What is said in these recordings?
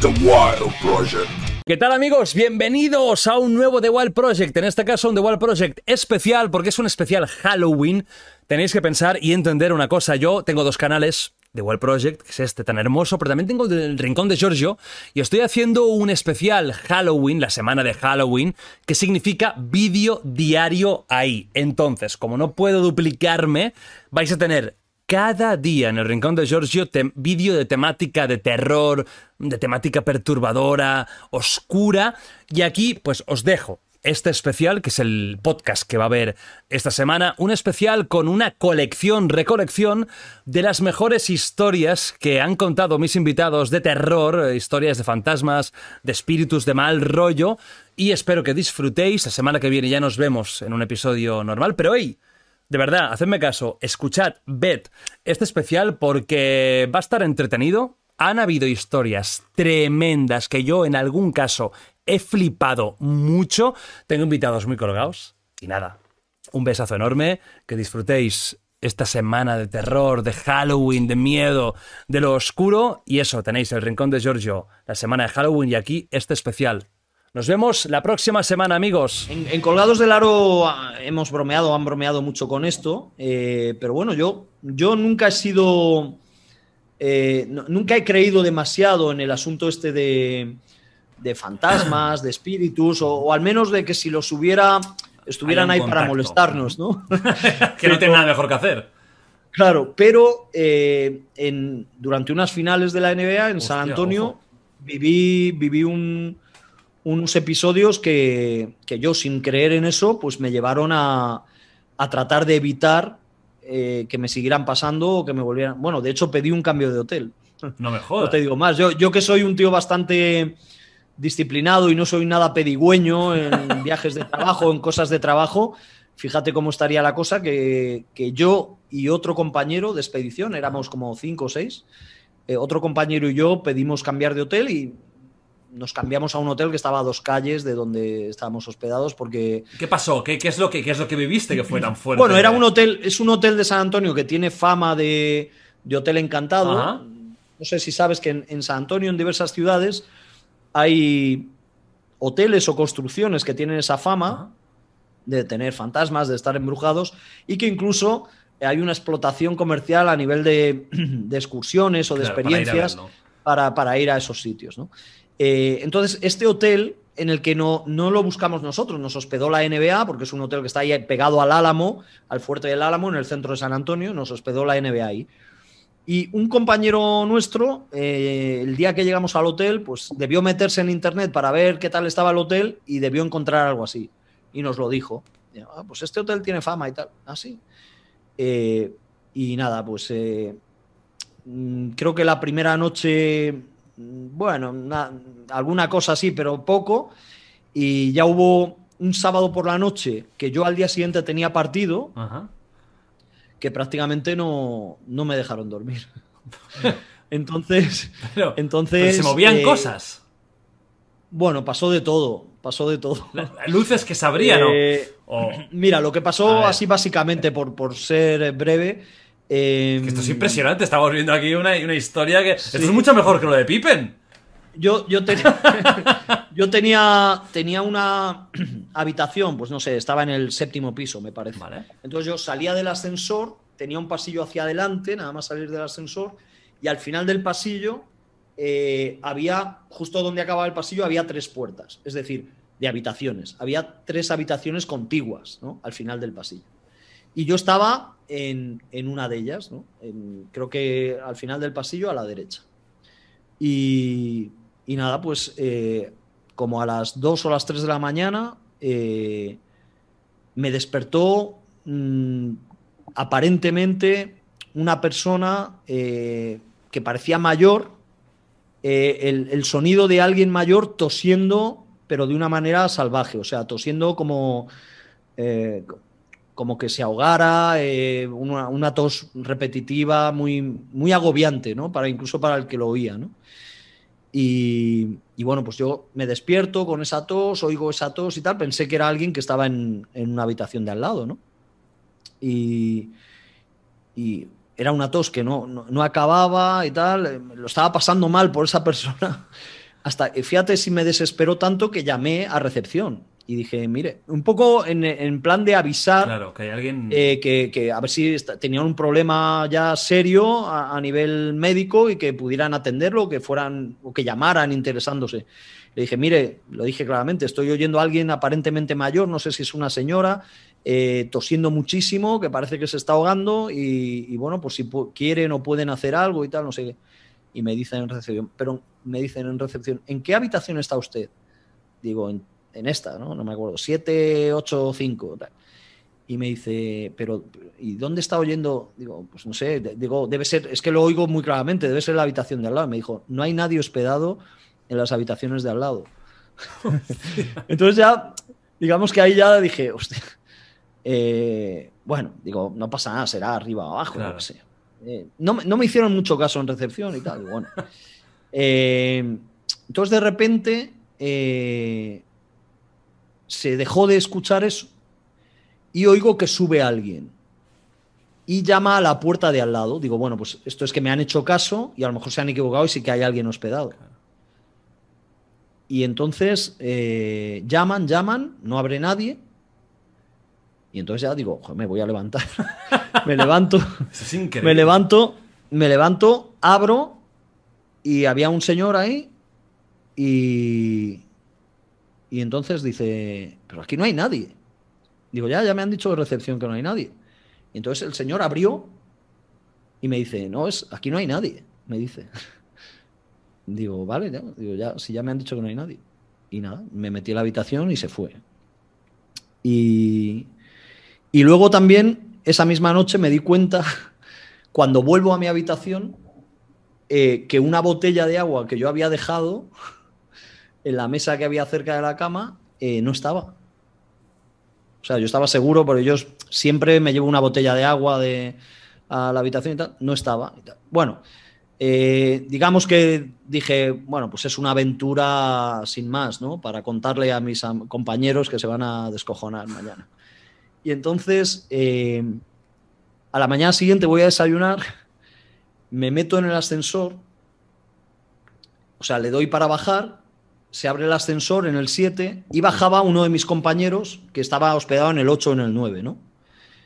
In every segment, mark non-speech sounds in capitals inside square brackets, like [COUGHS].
The Wild Project. ¿Qué tal amigos? Bienvenidos a un nuevo The Wild Project, en este caso un The Wild Project especial porque es un especial Halloween. Tenéis que pensar y entender una cosa, yo tengo dos canales, The Wild Project, que es este tan hermoso, pero también tengo el Rincón de Giorgio y estoy haciendo un especial Halloween, la semana de Halloween, que significa vídeo diario ahí. Entonces, como no puedo duplicarme, vais a tener cada día en el Rincón de Giorgio vídeo de temática de terror, de temática perturbadora, oscura. Y aquí, pues os dejo este especial, que es el podcast que va a haber esta semana, un especial con una colección, recolección de las mejores historias que han contado mis invitados de terror, historias de fantasmas, de espíritus de mal rollo, y espero que disfrutéis. La semana que viene ya nos vemos en un episodio normal, pero hoy de verdad, hacedme caso, escuchad, ved este especial porque va a estar entretenido. Han habido historias tremendas que yo en algún caso he flipado mucho. Tengo invitados muy colgados. Y nada, un besazo enorme, que disfrutéis esta semana de terror, de Halloween, de miedo, de lo oscuro. Y eso, tenéis el Rincón de Giorgio, la semana de Halloween y aquí este especial. Nos vemos la próxima semana, amigos. En, Colgados del Aro ah, hemos bromeado, han bromeado mucho con esto, eh, pero bueno, yo, yo nunca he sido, eh, nunca he creído demasiado en el asunto este de, fantasmas, de espíritus, o, al menos de que si los hubiera, estuvieran ahí para molestarnos, ¿no? [LAUGHS] que no tienen nada mejor que hacer. Claro, pero eh, en, durante unas finales de la NBA en San Antonio viví, viví un unos episodios que, yo, sin creer en eso, pues me llevaron a, tratar de evitar eh, que me siguieran pasando o que me volvieran. Bueno, de hecho, pedí un cambio de hotel. No mejor. [LAUGHS] No te digo más. Yo, yo que soy un tío bastante disciplinado y no soy nada pedigüeño en [LAUGHS] viajes de trabajo, en cosas de trabajo, fíjate cómo estaría la cosa que, yo y otro compañero de expedición, éramos como cinco o seis, eh, otro compañero y yo pedimos cambiar de hotel y nos cambiamos a un hotel que estaba a dos calles de donde estábamos hospedados porque... ¿Qué pasó? ¿Qué, es, lo que, es lo que viviste que fue tan fuerte? Bueno, era un hotel, es un hotel de San Antonio que tiene fama de, hotel encantado. No sé si sabes que en, San Antonio, en diversas ciudades, hay hoteles o construcciones que tienen esa fama de tener fantasmas, de estar embrujados y que incluso hay una explotación comercial a nivel de, [CLEARS THROAT] excursiones o de experiencias para, para, ir a esos sitios. ¿no? Eh, entonces, este hotel en el que no, no lo buscamos nosotros, nos hospedó la NBA, porque es un hotel que está ahí pegado al Álamo, al fuerte del Álamo, en el centro de San Antonio, nos hospedó la NBA ahí. Y un compañero nuestro, eh, el día que llegamos al hotel, pues debió meterse en internet para ver qué tal estaba el hotel y debió encontrar algo así. Y nos lo dijo. Ah, pues este hotel tiene fama y tal. Así. Ah, eh, y nada, pues mm, creo que la primera noche bueno, alguna cosa así, pero poco. Y ya hubo un sábado por la noche que yo al día siguiente tenía partido, que prácticamente no, me dejaron dormir. [LAUGHS] entonces, entonces se movían eh, cosas. Bueno, pasó de todo, pasó de todo. luces que sabrían, eh, Mira, lo que pasó así básicamente, por, por ser breve, Em, esto es impresionante, estamos viendo aquí una, historia que... Esto es mucho mejor que lo de Pippen. Yo, yo, [LAUGHS] yo tenía, tenía una [CLEARS THROAT] habitación, pues no sé, estaba en el séptimo piso, me parece. Entonces yo salía del ascensor, tenía un pasillo hacia adelante, nada más salir del ascensor, y al final del pasillo eh, había, justo donde acababa el pasillo, había tres puertas, es decir, de habitaciones. Había tres habitaciones contiguas, ¿no? Al final del pasillo. Y yo estaba en, una de ellas, ¿no? creo que al final del pasillo a la derecha. Y, nada, pues eh, como a las 2 o las 3 de la mañana eh, me despertó mm, aparentemente una persona eh, que parecía mayor, el, sonido de alguien mayor tosiendo, pero de una manera salvaje, o sea, tosiendo como, como que se ahogara, eh, una, tos repetitiva, muy, muy agobiante, ¿no? Para, incluso para el que lo oía, ¿no? Y, bueno, pues yo me despierto con esa tos, oigo esa tos y tal, pensé que era alguien que estaba en, en una habitación de al lado, ¿no? Y, y era una tos que no, no, acababa y tal, eh, lo estaba pasando mal por esa [LAUGHS] persona. Hasta, eh, fíjate si me desesperó tanto que llamé a recepción y dije, mire, un poco en, plan de avisar claro, que hay alguien eh, que, a ver si tenían un problema ya serio a, nivel médico y que pudieran atenderlo, que fueran o que llamaran interesándose. Le dije, mire, lo dije claramente, estoy oyendo a alguien aparentemente mayor, no sé si es una señora, eh, tosiendo muchísimo, que parece que se está ahogando y, bueno, pues si quieren o pueden hacer algo y tal, no sé qué. Y me dicen en recepción, pero me dicen en recepción, ¿en qué habitación está usted? Digo, en, esta, ¿no? No me acuerdo, 7, 8, 5. Y me dice, pero ¿y dónde está oyendo? Digo, pues no sé, digo, debe ser, es que lo oigo muy claramente, debe ser la habitación de al lado. me dijo, no hay nadie hospedado en las habitaciones de al lado. [LAUGHS] Entonces ya, digamos que ahí ya dije, hostia, eh, bueno, digo, no pasa nada, será arriba o abajo, no sé. Eh, no, me hicieron mucho caso en recepción y tal. Bueno. [LAUGHS] Eh, entonces, de repente, se dejó de escuchar eso y oigo que sube alguien y llama a la puerta de al lado. Digo, bueno, pues esto es que me han hecho caso y a lo mejor se han equivocado y sí que hay alguien hospedado. Y entonces llaman, llaman, no abre nadie y entonces ya digo, me voy a levantar. [LAUGHS] me levanto. Me levanto, me levanto, abro y había un señor ahí y, y entonces dice, pero aquí no hay nadie. Digo, ya, ya me han dicho de recepción que no hay nadie. Y entonces el señor abrió y me dice, no, es, aquí no hay nadie, me dice. [LAUGHS] Digo, vale, ya, digo, ya, si ya me han dicho que no hay nadie. Y nada, me metí en la habitación y se fue. Y, y luego también, esa misma noche me di cuenta, [LAUGHS] cuando vuelvo a mi habitación, eh, que una botella de agua que yo había dejado en la mesa que había cerca de la cama eh, no estaba. O sea, yo estaba seguro, porque yo siempre me llevo una botella de agua de, a la habitación y tal, no estaba. Bueno, eh, digamos que dije, bueno, pues es una aventura sin más, ¿no? Para contarle a mis compañeros que se van a descojonar mañana. Y entonces, eh, a la mañana siguiente voy a desayunar, me meto en el ascensor, o sea, le doy para bajar, se abre el ascensor en el 7 y bajaba uno de mis compañeros que estaba hospedado en el 8 o en el 9, ¿no?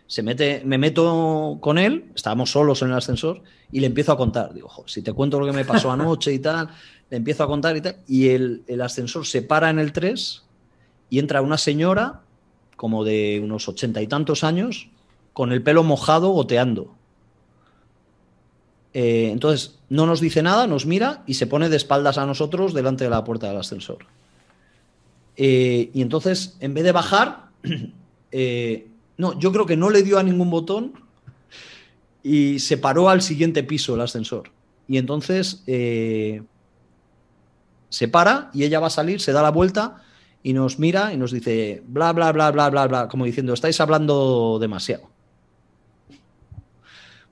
Se mete, me meto con él, estábamos solos en el ascensor y le empiezo a contar. Digo, si te cuento lo que me pasó anoche y tal, le empiezo a contar y tal. Y el, el ascensor se para en el 3 y entra una señora como de unos ochenta y tantos años, con el pelo mojado, goteando. Eh, entonces, no nos dice nada, nos mira y se pone de espaldas a nosotros delante de la puerta del ascensor. Eh, y entonces, en vez de bajar, [CLEARS THROAT] eh, no, yo creo que no le dio a ningún botón y se paró al siguiente piso el ascensor. Y entonces se para y ella va a salir, se da la vuelta y nos mira y nos dice bla, bla, bla, bla, bla, bla, como diciendo, estáis hablando demasiado.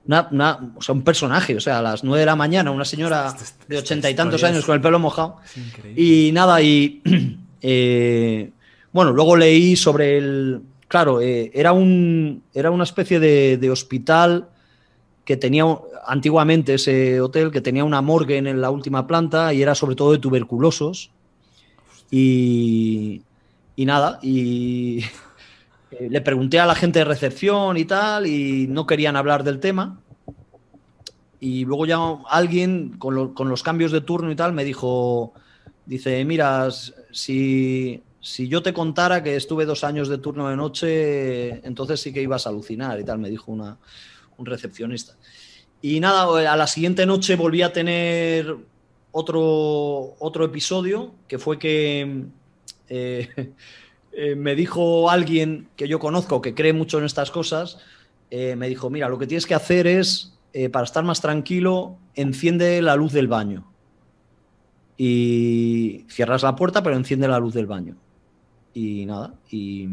Una, o sea, un personaje, o sea, a las nueve de la mañana, una señora de ochenta y tantos años con el pelo mojado. Y nada, y [CLEARS THROAT] eh, bueno, luego leí sobre el. Claro, eh, era, un, era una especie de, de, hospital que tenía antiguamente ese hotel, que tenía una morgue en la última planta y era sobre todo de tuberculosos. Y, nada, y [LAUGHS] le pregunté a la gente de recepción y tal, y no querían hablar del tema. Y luego ya alguien, con, los cambios de turno y tal, me dijo, dice, mira, si, si, yo te contara que estuve dos años de turno de noche, entonces sí que ibas a alucinar y tal, me dijo una, un recepcionista. Y nada, a la siguiente noche volví a tener otro, otro episodio, que fue que eh, eh, me dijo alguien que yo conozco, que cree mucho en estas cosas, eh, me dijo, mira, lo que tienes que hacer es, para estar más tranquilo, enciende la luz del baño. y cierras la puerta, pero enciende la luz del baño. Y nada, y,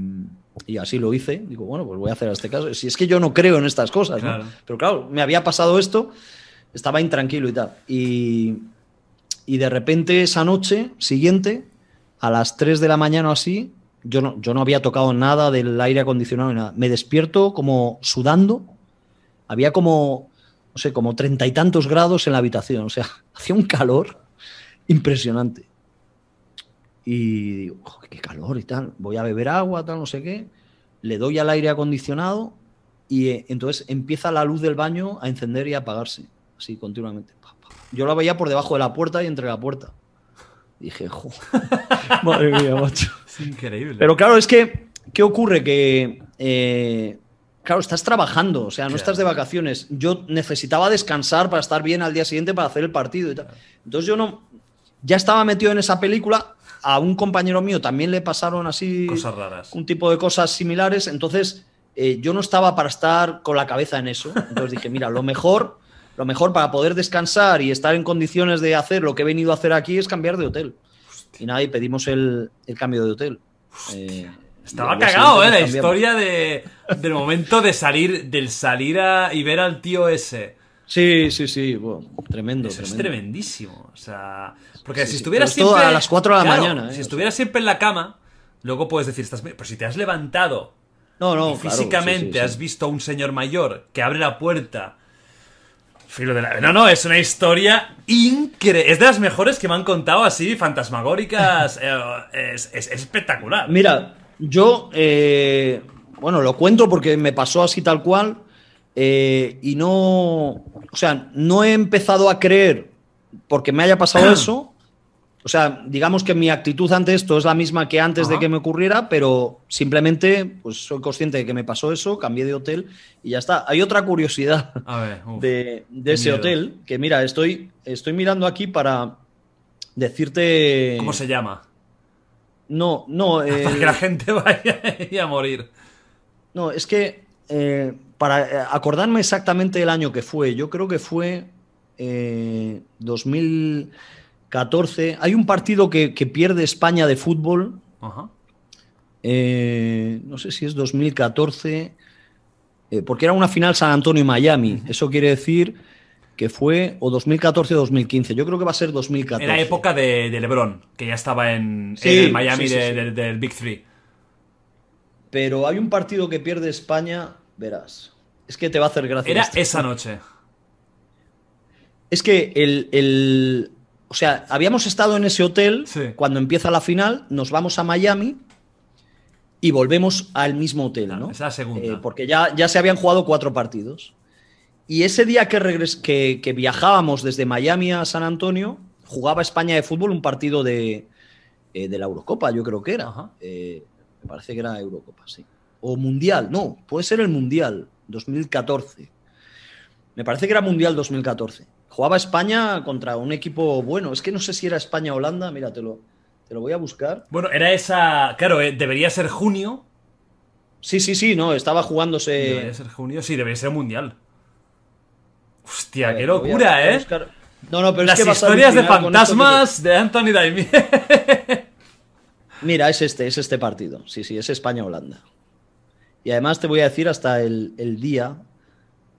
y así lo hice. Digo, bueno, pues voy a hacer este caso. Si es que yo no creo en estas cosas, ¿no? Pero claro, me había pasado esto, estaba intranquilo y tal. Y, y de repente esa noche siguiente, a las 3 de la mañana o así, yo no, yo no había tocado nada del aire acondicionado ni nada. Me despierto como sudando. Había como, no sé, como treinta y tantos grados en la habitación. O sea, [LAUGHS] hacía un calor impresionante. Y digo, "Joder, qué calor y tal. Voy a beber agua, tal, no sé qué. Le doy al aire acondicionado y eh, entonces empieza la luz del baño a encender y a apagarse. Así continuamente. Yo la veía por debajo de la puerta y entre la puerta. Dije, "Jo, [LAUGHS] madre mía, macho. Es increíble. Pero claro, es que, ¿qué ocurre? Que, eh, claro, estás trabajando, o sea, no Claro. estás de vacaciones. Yo necesitaba descansar para estar bien al día siguiente para hacer el partido y tal. Entonces yo no, ya estaba metido en esa película. A un compañero mío también le pasaron así Cosas raras. un tipo de cosas similares. Entonces eh, yo no estaba para estar con la cabeza en eso. Entonces dije, mira, lo mejor, lo mejor para poder descansar y estar en condiciones de hacer lo que he venido a hacer aquí es cambiar de hotel. Y nada, y pedimos el, el cambio de hotel. Eh, Estaba cagado, ¿eh? La historia de, del momento de salir, del salir a, y ver al tío ese. Sí, sí, sí, bueno, tremendo. Eso es tremendísimo. O sea, porque Sí, si sí, estuvieras esto siempre. a las cuatro de la Claro, mañana, ¿eh? Si O estuvieras siempre en la cama, luego puedes decir, estás. Pero si te has levantado No, no, y físicamente sí, sí, sí. has visto a un señor mayor que abre la puerta. Filo de la... No, no, es una historia increíble. Es de las mejores que me han contado así, fantasmagóricas. [LAUGHS] eh, es, es- es espectacular. Mira, yo, eh, bueno, lo cuento porque me pasó así tal cual eh, y no, o sea, no he empezado a creer porque me haya pasado [CLEARS THROAT] eso. O sea, digamos que mi actitud ante esto es la misma que antes de que me ocurriera, pero simplemente pues soy consciente de que me pasó eso, cambié de hotel y ya está. Hay otra curiosidad A ver, [LAUGHS] uf. de, ese miedo. hotel que mira, estoy, estoy mirando aquí para decirte... ¿Cómo se llama? No, no. [LAUGHS] Para eh, que la gente [LAUGHS] vaya a morir. No, es que eh, para eh, acordarme exactamente el año que fue, yo creo que fue eh, 2014. Hay un partido que, que pierde España de fútbol, Ajá. eh, no sé si es 2014, eh, porque era una final San Antonio y Miami. Eso quiere decir que fue o 2014 o 2015. Yo creo que va a ser 2014. Era época de, de LeBron, que ya estaba en, Sí, en el Miami sí, sí, de- sí. del- del Big Three. Pero hay un partido que pierde España, verás. Es que te va a hacer gracia. Era esa noche. Es que el, el- O sea, habíamos estado en ese hotel Sí. cuando empieza la final, nos vamos a Miami y volvemos al mismo hotel, ¿no? esa es la segunda. Eh, porque ya, ya se habían jugado cuatro partidos. Y ese día que, regres- que, que viajábamos desde Miami a San Antonio, jugaba España de fútbol un partido de, eh, de la Eurocopa, yo creo que era. Eh, me parece que era Eurocopa, sí. O Mundial, no, puede ser el Mundial, 2014. Me parece que era Mundial 2014. Jugaba España contra un equipo bueno. Es que no sé si era España o Holanda. Mira, te lo, voy a buscar. Bueno, era esa. Claro, eh, debería ser junio. Sí, sí, sí, no, estaba jugándose. Debería ser junio. Sí, debería ser mundial. Hostia, ver, qué locura, a ¿eh? No, no, pero Las es que historias de que fantasmas de Anthony Daimiel. Mira, es este, es este partido. Sí, sí, es España-Holanda. Y además te voy a decir hasta el, el día,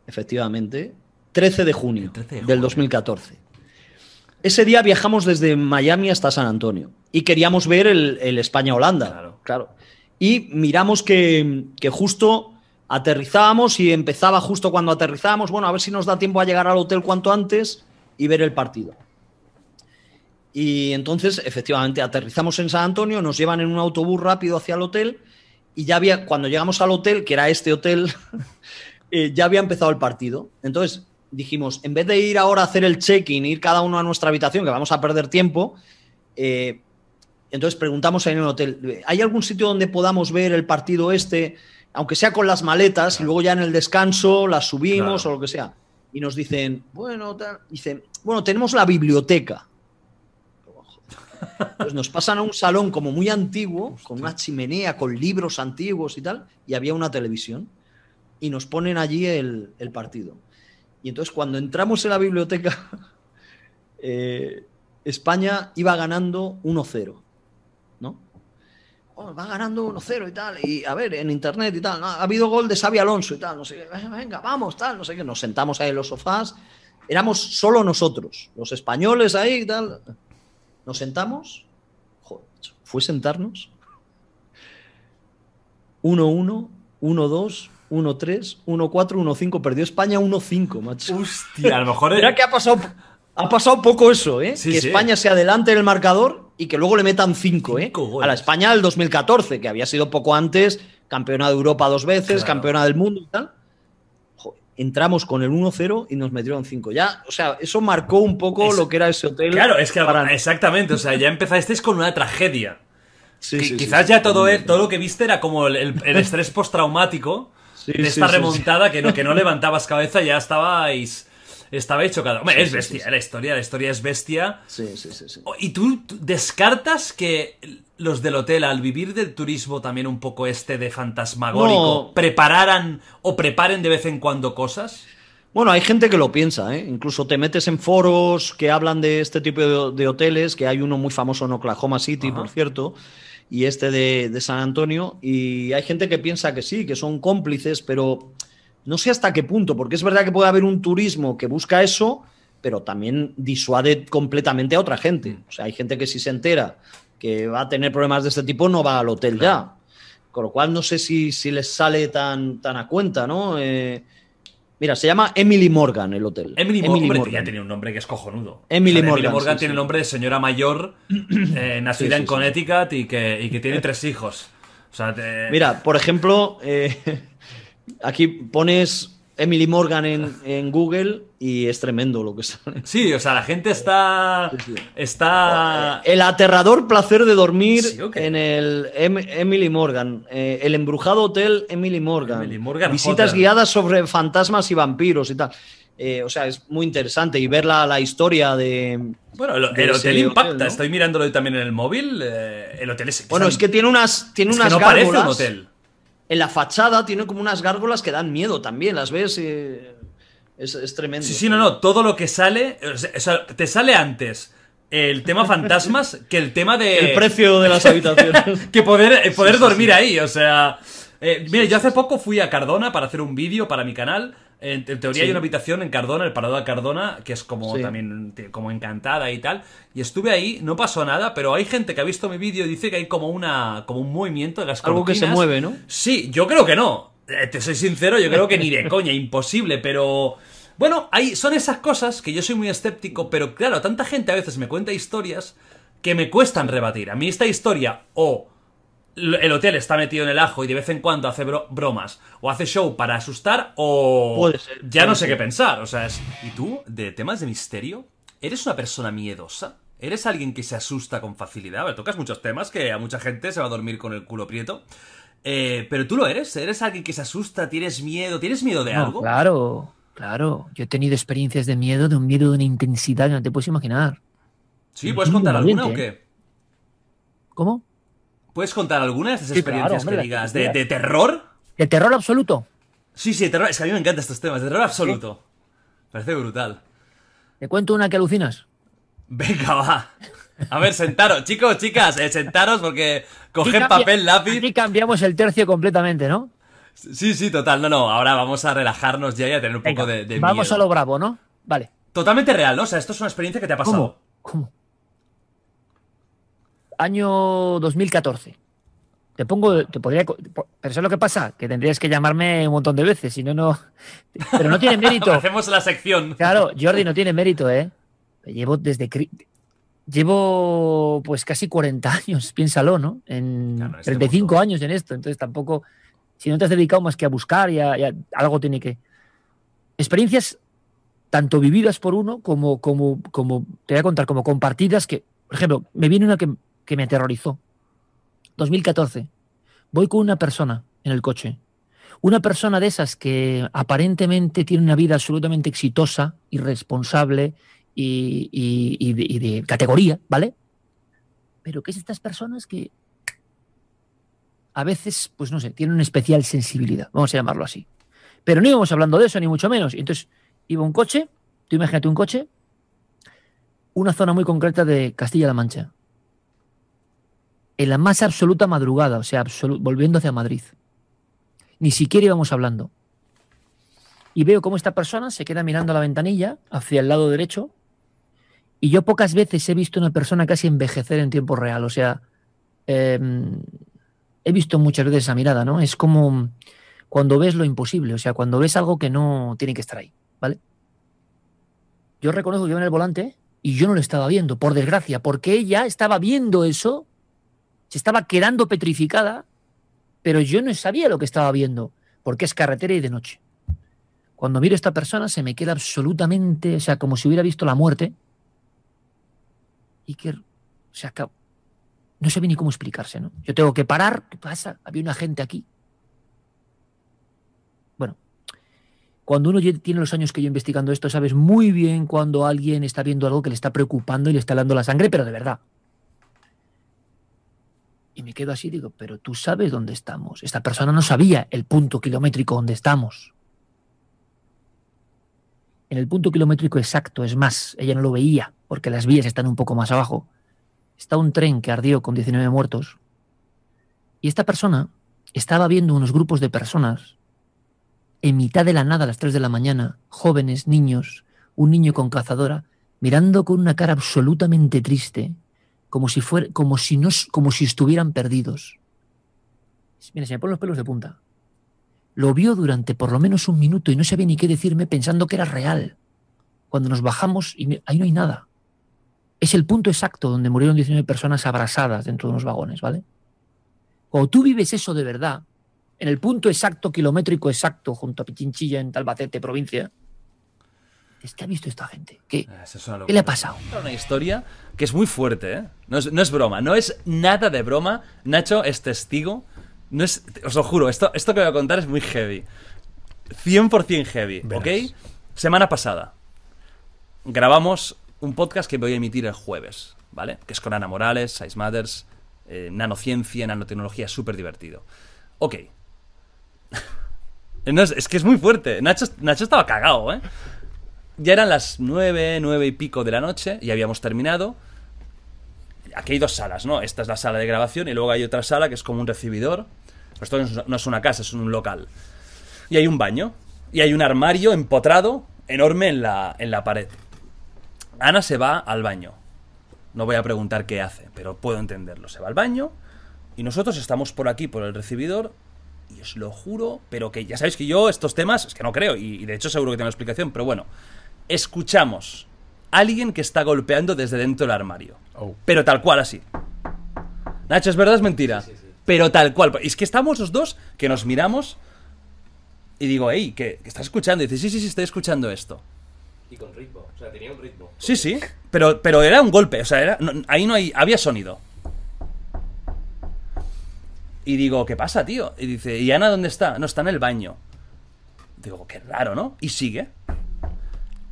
efectivamente, 13 de junio, El 13 de del junio. 2014. Ese día viajamos desde Miami hasta San Antonio y queríamos ver el, el España-Holanda. Claro. Y miramos que, que justo aterrizábamos y empezaba justo cuando aterrizábamos, bueno, a ver si nos da tiempo a llegar al hotel cuanto antes y ver el partido. Y entonces, efectivamente, aterrizamos en San Antonio, nos llevan en un autobús rápido hacia el hotel y ya había, cuando llegamos al hotel, que era este hotel, [LAUGHS] eh, ya había empezado el partido. Entonces dijimos, en vez de ir ahora a hacer el check-in, ir cada uno a nuestra habitación, que vamos a perder tiempo, eh, entonces preguntamos en el hotel, ¿hay algún sitio donde podamos ver el partido este, aunque sea con las maletas, y luego ya en el descanso las subimos Claro. o lo que sea? Y nos dicen, bueno, dicen, bueno, tenemos la biblioteca. [LAUGHS] Pues nos pasan a un salón como muy antiguo, con una chimenea, con libros antiguos y tal, y había una televisión. Y nos ponen allí el, el partido. Y entonces cuando entramos en la biblioteca, [LAUGHS] eh, España iba ganando 1-0, ¿no? Oh, va ganando 1-0 y tal, y a ver, en internet y tal, ha habido gol de Xavi Alonso y tal, no sé qué, venga, vamos, tal, no sé qué, nos sentamos ahí en los sofás, éramos solo nosotros, los españoles ahí y tal, nos sentamos, joder, fue sentarnos, [LAUGHS] 1-1, 1-2, 1-3, 1-4, 1-5. Perdió España 1-5, macho. Hostia, a lo mejor. [LAUGHS] Mira que ha pasado, ha pasado poco eso, ¿eh? Sí, que sí. España se adelante en el marcador y que luego le metan 5, ¿eh? Goles. A la España del 2014, que había sido poco antes, campeona de Europa dos veces, Claro. campeona del mundo y tal. Joder, entramos con el 1-0 y nos metieron 5. Ya, o sea, eso marcó un poco Es- lo que era ese hotel. Claro, es que para- exactamente, o sea, ya empezasteis con una tragedia. Sí, Qui- sí, sí, Quizás ya todo, e- todo lo que viste era como el, el- el estrés postraumático Sí, de esta sí, remontada Que, no, que no [LAUGHS] levantabas cabeza, ya estabais. Estabais chocados. Hombre, es bestia, sí. la historia, la historia es bestia. Sí, sí, sí, sí. ¿Y tú tú descartas que los del hotel, al vivir del turismo también un poco este de fantasmagórico, No. prepararan o preparen de vez en cuando cosas? Bueno, hay gente que lo piensa, ¿eh? Incluso te metes en foros que hablan de este tipo de, de hoteles, que hay uno muy famoso en Oklahoma City, Ajá. por cierto, y este de, de San Antonio, y hay gente que piensa que sí, que son cómplices, pero no sé hasta qué punto, porque es verdad que puede haber un turismo que busca eso, pero también disuade completamente a otra gente. O sea, hay gente que si se entera que va a tener problemas de este tipo, no va al hotel ya. Con lo cual no sé si, si les sale tan, tan a cuenta, ¿no? Eh, mira, se llama Emily Morgan el hotel. Emily, Mo- hombre, ya tiene un nombre que es cojonudo. Emily O sea, Morgan, sí, tiene sí. nombre de señora mayor, [CLEARS THROAT] eh, nacida Sí, en. Connecticut y que, y que tiene tres hijos. O sea, te- Mira, por ejemplo, eh, [LAUGHS] aquí pones Emily Morgan en, en Google y es tremendo lo que sale. Sí, o sea, la gente está. Está. El aterrador placer de dormir Sí, en el Em- Emily Morgan. eh, el embrujado hotel Emily Morgan. Emily Morgan Visitas Hotel. guiadas sobre fantasmas y vampiros y tal. Eh, o sea, es muy interesante. Y ver la, la historia de. Bueno, el, de el ese hotel impacta. hotel, ¿no? Estoy mirándolo también en el móvil. eh, el hotel es. Bueno, es que tiene unas, tiene es que unas no parece gárgolas. un hotel. En la fachada tiene como unas gárgolas que dan miedo también. Las ves y es, es tremendo. Sí, sí, no, no. Todo lo que sale. O sea, o sea, te sale antes el tema fantasmas [LAUGHS] que el tema de. El precio de las habitaciones. [LAUGHS] que poder, eh, poder dormir ahí, o sea... eh, mira, yo hace poco fui a Cardona para hacer un vídeo para mi canal. En, en teoría Sí. hay una habitación en Cardona, el Parador de Cardona, que es como Sí. también como encantada y tal. Y estuve ahí, no pasó nada, pero hay gente que ha visto mi vídeo y dice que hay como una como un movimiento de las Algo que se mueve, ¿no? Sí, yo creo que no. Eh, te soy sincero, yo creo que ni de coña, [LAUGHS] imposible, pero... Bueno, hay, son esas cosas que yo soy muy escéptico, pero claro, tanta gente a veces me cuenta historias que me cuestan rebatir. A mí esta historia o el hotel está metido en el ajo y de vez en cuando hace bro- bromas o hace show para asustar o Puede ser, ya puede no sé ser. qué pensar. O sea, es... ¿Y tú, de temas de misterio, eres una persona miedosa? ¿Eres alguien que se asusta con facilidad? Ver, tocas muchos temas que a mucha gente se va a dormir con el culo prieto. Eh, pero tú lo eres, eres alguien que se asusta, tienes miedo, ¿tienes miedo de No, algo? Claro, claro. Yo he tenido experiencias de miedo, de un miedo de una intensidad que no te puedes imaginar. Sí, ¿puedes contar alguna o qué? ¿Cómo? ¿Puedes contar alguna de estas Sí, claro, experiencias hombre, que digas? ¿De, terror? ¿De terror absoluto? Sí, sí, de terror. Es que a mí me encantan estos temas, de terror absoluto. Parece brutal. ¿Te cuento una que alucinas? Venga, va. A ver, sentaros, chicos, chicas, eh, sentaros porque cambia- papel, lápiz. Aquí cambiamos el tercio completamente, ¿no? Sí, sí, total. No, no, ahora vamos a relajarnos ya y a tener un Venga, poco de, de vamos miedo. a lo bravo, ¿no? Vale. Totalmente real, ¿no? O sea, esto es una experiencia que te ha pasado. ¿Cómo? ¿Cómo? Año 2014. Te pongo, te podría, pero ¿sabes lo que pasa? Que tendrías que llamarme un montón de veces, si no, no. Pero no tiene [LAUGHS] mérito. Hacemos la sección. Claro, Jordi no tiene mérito, ¿eh? Llevo desde. Llevo pues casi 40 años, piénsalo, ¿no? En Claro, en este 35 mundo. años en esto, entonces tampoco. Si no te has dedicado más que a buscar, ya, ya algo tiene que. Experiencias tanto vividas por uno como, como, como, te voy a contar, como compartidas que, por ejemplo, me viene una que, que me aterrorizó. 2014. Voy con una persona en el coche. Una persona de esas que aparentemente tiene una vida absolutamente exitosa, irresponsable y, y- y de, categoría, ¿vale? Pero que es estas personas que a veces, pues no sé, tienen una especial sensibilidad, vamos a llamarlo así. Pero no íbamos hablando de eso, ni mucho menos. Entonces, iba un coche, tú imagínate un coche, una zona muy concreta de Castilla-La Mancha. En la más absoluta madrugada, o sea, volviendo hacia Madrid. Ni siquiera íbamos hablando. Y veo cómo esta persona se queda mirando a la ventanilla hacia el lado derecho. Y yo pocas veces he visto una persona casi envejecer en tiempo real. O sea, eh, he visto muchas veces esa mirada, ¿no? Es como cuando ves lo imposible, o sea, cuando ves algo que no tiene que estar ahí, ¿vale? Yo reconozco que iba en el volante y yo no lo estaba viendo, por desgracia, porque ella estaba viendo eso, se estaba quedando petrificada, pero yo no sabía lo que estaba viendo, porque es carretera y de noche. Cuando miro a esta persona se me queda absolutamente, o sea, como si hubiera visto la muerte. Y que, o sea, no sé ni cómo explicarse, ¿no? Yo tengo que parar, ¿qué pasa? Había una gente aquí. Bueno, cuando uno tiene los años que yo investigando esto, sabes muy bien cuando alguien está viendo algo que le está preocupando y le está dando la sangre, pero de verdad. Y me quedo así, digo, pero tú sabes dónde estamos. Esta persona no sabía el punto kilométrico donde estamos. En el punto kilométrico exacto, es más, ella no lo veía, porque las vías están un poco más abajo. Está un tren que ardió con 19 muertos. Y esta persona estaba viendo unos grupos de personas en mitad de la nada a las 3 de la mañana, jóvenes, niños, un niño con cazadora, mirando con una cara absolutamente triste, como si fuera, como si no, como si estuvieran perdidos. Mira, se me ponen los pelos de punta. Lo vio durante por lo menos un minuto y no sabía ni qué decirme pensando que era real. Cuando nos bajamos y ahí no hay nada. Es el punto exacto donde murieron 19 personas abrasadas dentro de unos vagones, ¿vale? Cuando tú vives eso de verdad, en el punto exacto, kilométrico exacto, junto a Pichinchilla, en Talbacete, provincia, es que ha visto esta gente. ¿Qué, una ¿Qué le ha pasado? Una historia que es muy fuerte, ¿eh? No es, no es broma, no es nada de broma. Nacho es testigo. No es, os lo juro, esto, esto que voy a contar es muy heavy. 100% heavy, Verás. ¿ok? Semana pasada grabamos un podcast que voy a emitir el jueves, ¿vale? Que es con Ana Morales, Size Matters, eh, nanociencia, nanotecnología, súper divertido. Ok. [LAUGHS] No, es, es que es muy fuerte. Nacho, Nacho estaba cagado, ¿eh? Ya eran las nueve, nueve y pico de la noche y habíamos terminado. Aquí hay dos salas, ¿no? Esta es la sala de grabación y luego hay otra sala que es como un recibidor. Esto no es- una casa, es un local. Y hay un baño. Y hay un armario empotrado enorme en la, en la pared. Ana se va al baño. No voy a preguntar qué hace, pero puedo entenderlo. Se va al baño y nosotros estamos por aquí, por el recibidor. Y os lo juro, pero que ya sabéis que yo estos temas es que no creo. Y, y de hecho seguro que tengo explicación, pero bueno. Escuchamos a alguien que está golpeando desde dentro del armario. Oh. Pero tal cual así. Nacho, ¿es verdad o es mentira? Pero tal cual. Es que estamos los dos que nos miramos y digo, hey, ¿qué, qué estás escuchando? Y dice, sí, sí, sí, estoy escuchando esto. Y con ritmo, o sea, tenía un ritmo. Sí, sí, pero, pero era un golpe, o sea, era, no- ahí no hay, había sonido. Y digo, ¿qué pasa, tío? Y dice, ¿y Ana dónde está? No, está en el baño. Digo, qué raro, ¿no? Y sigue.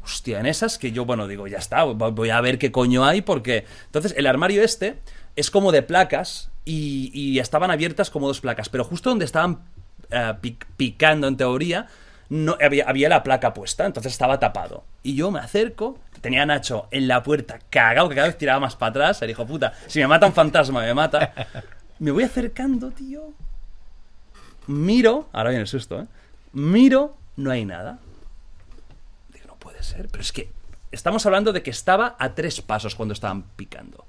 Hostia, en esas que yo, bueno, digo, ya está, vo- voy a ver qué coño hay porque... Entonces, el armario este es como de placas y, y estaban abiertas como dos placas, pero justo donde estaban pic- picando en teoría, no, había, había la placa puesta, entonces estaba tapado. Y yo me acerco, tenía Nacho en la puerta, cagado, que cada vez tiraba más para atrás, el hijo puta, si me mata un fantasma, me mata. Me voy acercando, tío. Miro, ahora viene el susto, ¿eh? Miro, no hay nada. No ser, pero es que estamos hablando de que estaba a tres pasos cuando estaban picando.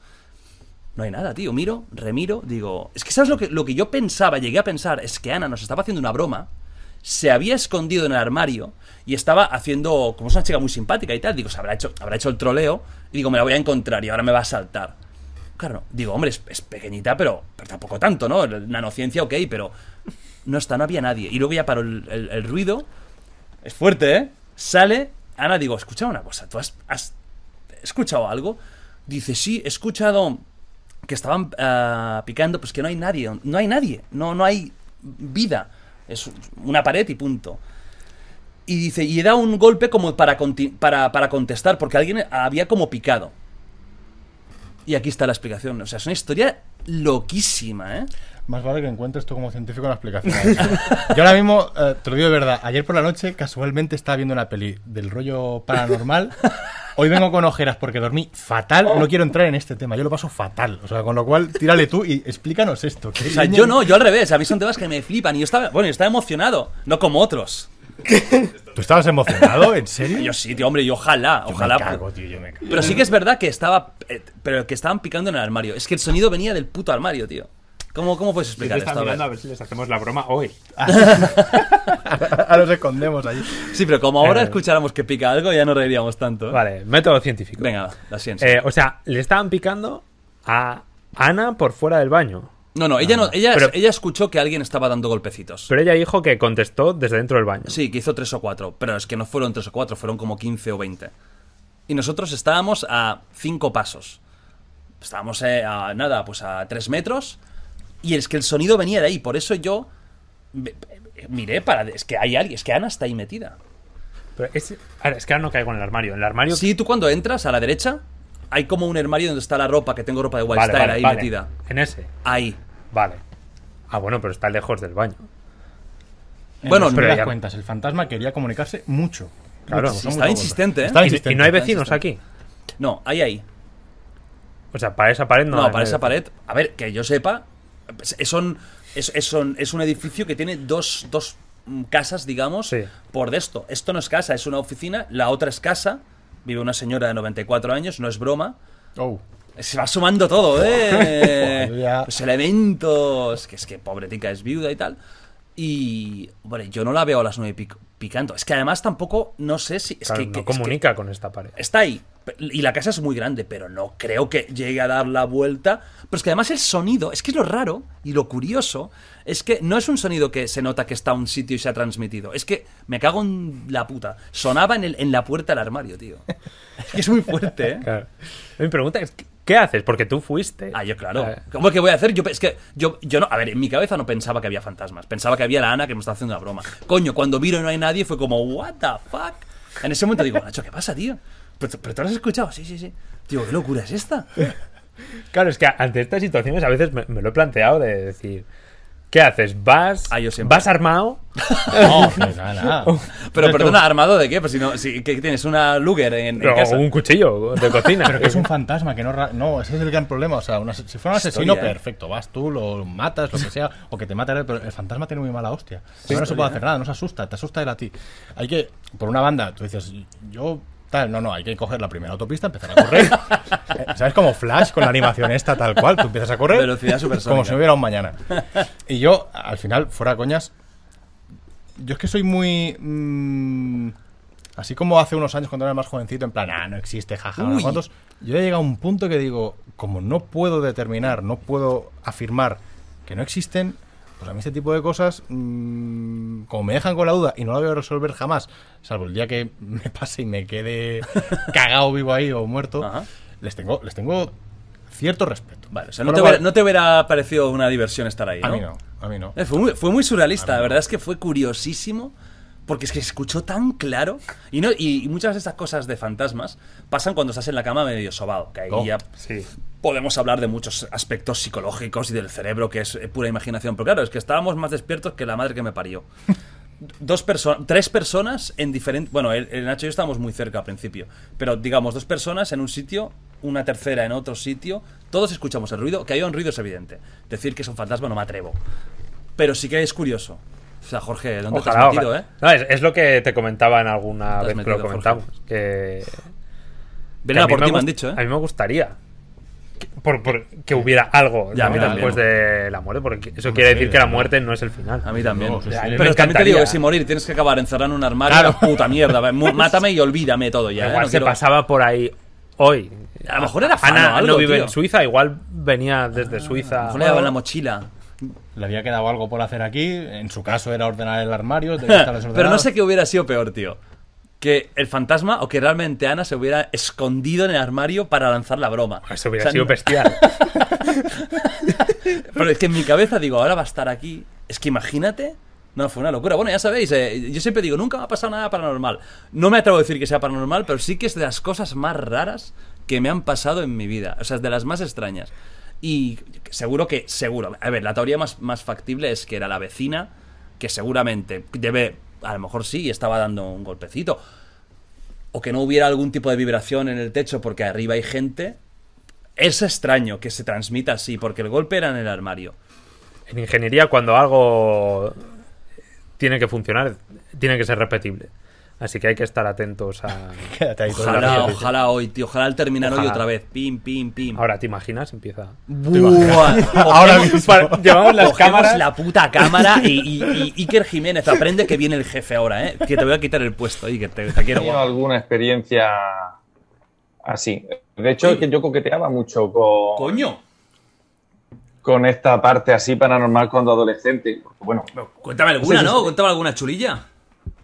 No hay nada, tío. Miro, remiro, digo. Es que sabes lo que, lo que yo pensaba, llegué a pensar, es que Ana nos estaba haciendo una broma, se había escondido en el armario y estaba haciendo. Como es una chica muy simpática y tal, digo, se habrá hecho, habrá hecho el troleo y digo, me la voy a encontrar y ahora me va a saltar. Claro, digo, hombre, es, pequeñita, pero, pero tampoco tanto, ¿no? Nanociencia, ok, pero no está, no había nadie. Y luego ya paró el, el- el ruido. Es fuerte, ¿eh? Sale. Ana, digo, escucha una cosa, ¿tú has, has escuchado algo? Dice, sí, he escuchado que estaban ah, picando, pues que no hay nadie, no hay nadie, no, no hay vida. Es una pared y punto. Y dice, y he dado un golpe como para, para, para contestar, porque alguien había como picado. Y aquí está la explicación. O sea, es una historia loquísima, ¿eh? Más vale que encuentres tú como científico la explicación. [LAUGHS] Yo ahora mismo, eh, te lo digo de verdad, ayer por la noche casualmente estaba viendo una peli del rollo paranormal Hoy vengo con ojeras porque dormí fatal. No quiero entrar en este tema. Yo lo paso fatal. O sea, con lo cual, tírale tú y explícanos esto. ¿Qué O sea, yo no, yo al revés. A mí son temas que me flipan. Y yo estaba, bueno, yo estaba emocionado. No como otros. ¿Tú estabas emocionado? ¿En serio? Yo sí, tío, hombre, y ojalá, Yo ojalá. me cago, tío. Yo me cago. Pero sí que es verdad que estaba. eh, pero que estaban picando en el armario. Es que el sonido venía del puto armario, tío. ¿Cómo, cómo puedes explicar esto? A ver. mirando a ver si les hacemos la broma hoy. [LAUGHS] Ahora nos escondemos allí. Sí, pero como ahora Eh. escucháramos que pica algo, ya no reiríamos tanto. ¿eh? Vale, método científico. Venga, la ciencia. Eh, o sea, le estaban picando a Ana por fuera del baño. no, no, ella no, ella, pero- ella escuchó que alguien estaba dando golpecitos. Pero ella dijo que contestó desde dentro del baño. Sí, que hizo tres o cuatro, pero es que no fueron tres o cuatro, fueron como 15 o 20. Y nosotros estábamos a cinco pasos. Estábamos eh, a nada, pues a tres metros. Y es que el sonido venía de ahí, por eso yo miré para... Es que hay alguien, es que Ana está ahí metida. Pero es, ahora, es que ahora no caigo en el armario. En el armario. Sí, tú cuando entras a la derecha, hay como un armario donde está la ropa, que tengo ropa de Wild vale, ahí vale. metida. En ese. Ahí. Vale. Ah, bueno, pero está lejos del baño. Bueno, pero pero das ya- cuentas, el fantasma quería comunicarse mucho. Claro. Sí, pocos. insistente, ¿eh? Y, insistente. y no hay vecinos aquí. No, ahí, ahí. O sea, para esa pared no. No, hay- para esa pared. A ver, que yo sepa, es, es un, es, es un- es un edificio que tiene dos, dos mm, casas, digamos, Sí. por de esto. Esto no es casa, es una oficina. La otra es casa. Vive una señora de 94 años, no es broma. Oh. Se va sumando todo, ¿eh? [LAUGHS] Los elementos. Que es que pobre tica es viuda y tal. Y. Bueno, yo no la veo a las nueve pic- picando. Es que además tampoco. No sé si. Es Claro, que, no que- es que- comunica con esta pared. está ahí. Y la casa es muy grande, pero no creo que llegue a dar la vuelta. Pero es que además el sonido, es que es lo raro y lo curioso, es que no es un sonido que se nota que está a un sitio y se ha transmitido. Es que me cago en la puta. Sonaba en, el, en la puerta del armario, tío. [LAUGHS] Es que es muy fuerte, ¿eh? Claro. Mi pregunta es: ¿qué haces? Porque tú fuiste. Ah, yo claro. Eh, ¿Cómo que voy a hacer? Yo, es que yo, yo no, a ver, en mi cabeza no pensaba que había fantasmas. Pensaba que había la Ana que me estaba haciendo una broma. Coño, cuando miro y no hay nadie fue como, what the fuck. En ese momento digo, Nacho, ¿qué pasa, tío? ¿Pero, pero tú lo has escuchado? Sí, sí, sí. Digo, ¿qué locura es esta? [LAUGHS] Claro, es que ante estas situaciones a veces me, me lo he planteado de decir: ¿qué haces? ¿Vas, Ah, yo. ¿vas armado? No, [LAUGHS] no, nada, nada. [LAUGHS] Pero perdona, ¿armado de qué? Pues si no, si, ¿qué tienes? ¿Una Luger en, en O casa? un cuchillo de cocina. Pero que es un fantasma, que no... ra- No, ese es el gran problema. O sea, una- si fuera un asesino, Historia, perfecto. Vas tú, lo matas, lo que sea, o que te mate él, pero el fantasma tiene muy mala hostia. no se puede hacer nada, no se asusta, te asusta él a ti. Hay que, por una banda, tú dices, yo... Tal, no, no, hay que coger la primera autopista, empezar a correr. [LAUGHS] ¿Sabes? Como Flash con la animación esta, tal cual. Tú empiezas a correr. Velocidad. Como si no hubiera un mañana. Y yo, al final, fuera coñas, yo es que soy muy. mm, así como hace unos años cuando era más jovencito, en plan, ah, no existe, jaja, unos cuantos. Yo he llegado a un punto que digo, como no puedo determinar, no puedo afirmar que no existen, pues a mí este tipo de cosas, mm, como me dejan con la duda y no la voy a resolver jamás, salvo el día que me pase y me quede [LAUGHS] cagado vivo ahí o muerto, Ajá. Les tengo, les tengo cierto respeto. Vale, o sea, no te, hubiera, cual- no te hubiera parecido una diversión estar ahí, ¿no? A mí no, a mí no. Eh, Fue muy, fue muy surrealista, la no. verdad es que fue curiosísimo. Porque es que se escuchó tan claro. Y, no, y, y muchas de estas cosas de fantasmas pasan cuando estás en la cama medio sobado. Que ahí Oh, ya Sí. podemos hablar de muchos aspectos psicológicos y del cerebro, que es eh, pura imaginación. Pero claro, es que estábamos más despiertos que la madre que me parió. [LAUGHS] Dos personas, tres personas en diferentes. Bueno, el, el Nacho y yo estábamos muy cerca al principio. Pero digamos, dos personas en un sitio, una tercera en otro sitio. Todos escuchamos el ruido. Que haya un ruido es evidente. Decir que es un fantasma no me atrevo. Pero sí que es curioso. O sea, Jorge, ¿dónde te has metido, eh? No, es, es lo que te comentaba en alguna vez que lo Jorge. comentamos. Que, Vienen que a por ti, me han dicho, A ¿eh? mí me gustaría que, por, por- que hubiera algo Ya, a también. después de la muerte, porque eso quiere decir que la muerte no es el final. A mí también. No, sí, sí. A mí Pero también te digo que si morir tienes que acabar encerrado en un armario, Claro. puta mierda. Mátame y olvídame todo ya. ¿eh? No se quiero- pasaba por ahí hoy. A lo mejor era fan Ana o algo, no vive tío. en Suiza, igual venía desde A Suiza. lo mejor le daba en la mochila. Le había quedado algo por hacer aquí. En su caso era ordenar el armario. [LAUGHS] Pero no sé qué hubiera sido peor, tío. Que el fantasma o que realmente Ana se hubiera escondido en el armario para lanzar la broma. Eso hubiera O sea, sido no- bestial. [LAUGHS] Pero es que en mi cabeza digo, ahora va a estar aquí. Es que imagínate. No, fue una locura. Bueno, ya sabéis, eh, yo siempre digo, nunca me ha pasado nada paranormal. No me atrevo a decir que sea paranormal, pero sí que es de las cosas más raras que me han pasado en mi vida. O sea, es de las más extrañas. Y seguro que, seguro. A ver, la teoría más, más factible es que era la vecina, que seguramente debe, a lo mejor sí, estaba dando un golpecito. o que no hubiera algún tipo de vibración en el techo porque arriba hay gente, es extraño que se transmita así, porque el golpe era en el armario. En ingeniería, cuando algo tiene que funcionar, tiene que ser repetible. Así que hay que estar atentos a. [LAUGHS] Ahí Ojalá, ojalá hoy, tío, ojalá al terminar hoy otra vez. Pim, pim, pim. Ahora, ¿te imaginas? Empieza. Buah. [LAUGHS] Ahora mismo. Llevamos las Cogemos cámaras. la puta cámara y, y- y Iker Jiménez aprende que viene el jefe ahora, ¿eh? Que te voy a quitar el puesto, Iker, te, te quiero. tenido alguna experiencia así. De hecho, es que yo coqueteaba mucho con, Coño. Con esta parte así paranormal cuando adolescente. Porque, bueno, Cuéntame alguna, ¿no? Cuéntame alguna chulilla.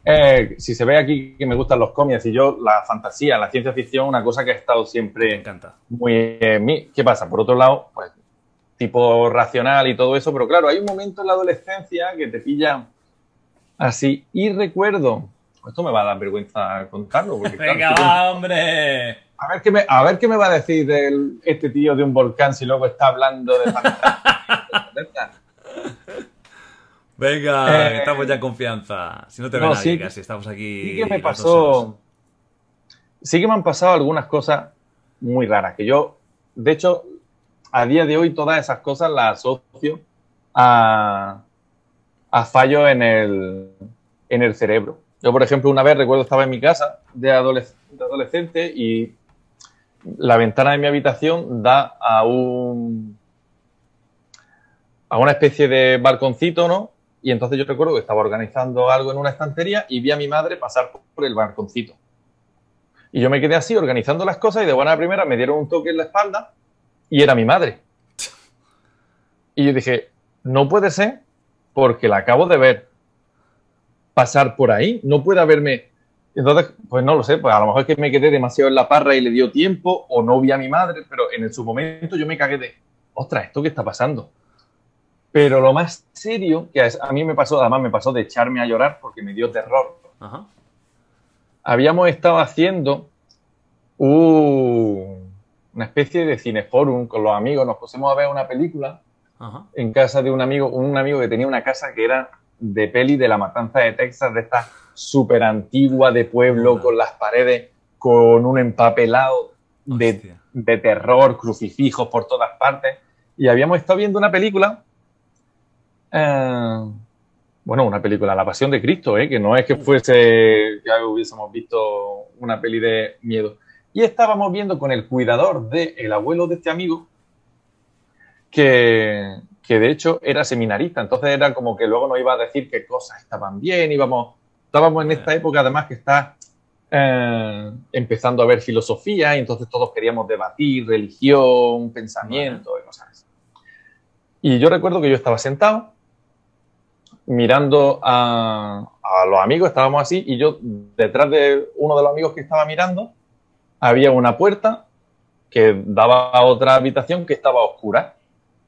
eh, si se ve aquí que me gustan los cómics y yo la fantasía, la ciencia ficción, una cosa que ha estado siempre muy en mí. ¿Qué pasa? Por otro lado, pues tipo racional y todo eso, pero claro, hay un momento en la adolescencia que te pilla así. Y recuerdo, esto me va a dar vergüenza contarlo, porque claro, Venga, que va, hombre. A ver qué me, a ver qué me va a decir del- este tío de un volcán si luego está hablando de. [LAUGHS] Venga, Eh, estamos ya en confianza. Si no te no, nadie, sí que- casi estamos aquí. Sí que me pasó. Sí que me han pasado algunas cosas muy raras. Que yo, de hecho, a día de hoy todas esas cosas las asocio a, a fallos en el, en el cerebro. Yo, por ejemplo, una vez recuerdo estaba en mi casa de, de adolescente y la ventana de mi habitación da a un a una especie de balconcito, ¿no? Y entonces yo recuerdo que estaba organizando algo en una estantería y vi a mi madre pasar por el balconcito. Y yo me quedé así organizando las cosas y de buena primera me dieron un toque en la espalda y era mi madre. Y yo dije, no puede ser porque la acabo de ver pasar por ahí, no puede haberme... Entonces, pues no lo sé, pues a lo mejor es que me quedé demasiado en la parra y le dio tiempo o no vi a mi madre, pero en su momento yo me cagué de, ostras, ¿esto qué está pasando? Pero lo más serio que a mí me pasó, además me pasó de echarme a llorar porque me dio terror, Ajá. habíamos estado haciendo un- una especie de cineforum con los amigos, nos pusimos a ver una película Ajá. en casa de un amigo, un amigo que tenía una casa que era de peli de la matanza de Texas, de esta súper antigua de pueblo, con las paredes, con un empapelado de, de terror, crucifijos por todas partes. Y habíamos estado viendo una película, eh, bueno, una película, La Pasión de Cristo, ¿eh? que no es que fuese, ya hubiésemos visto una peli de miedo. Y estábamos viendo con el cuidador del abuelo de este amigo, que, que de hecho era seminarista, entonces era como que luego nos iba a decir qué cosas estaban bien, íbamos, estábamos en esta época además que está eh, empezando a ver filosofía y entonces todos queríamos debatir religión, pensamiento y cosas así. Y yo recuerdo que yo estaba sentado mirando a, a los amigos, estábamos así, y yo detrás de uno de los amigos que estaba mirando había una puerta que daba a otra habitación que estaba oscura.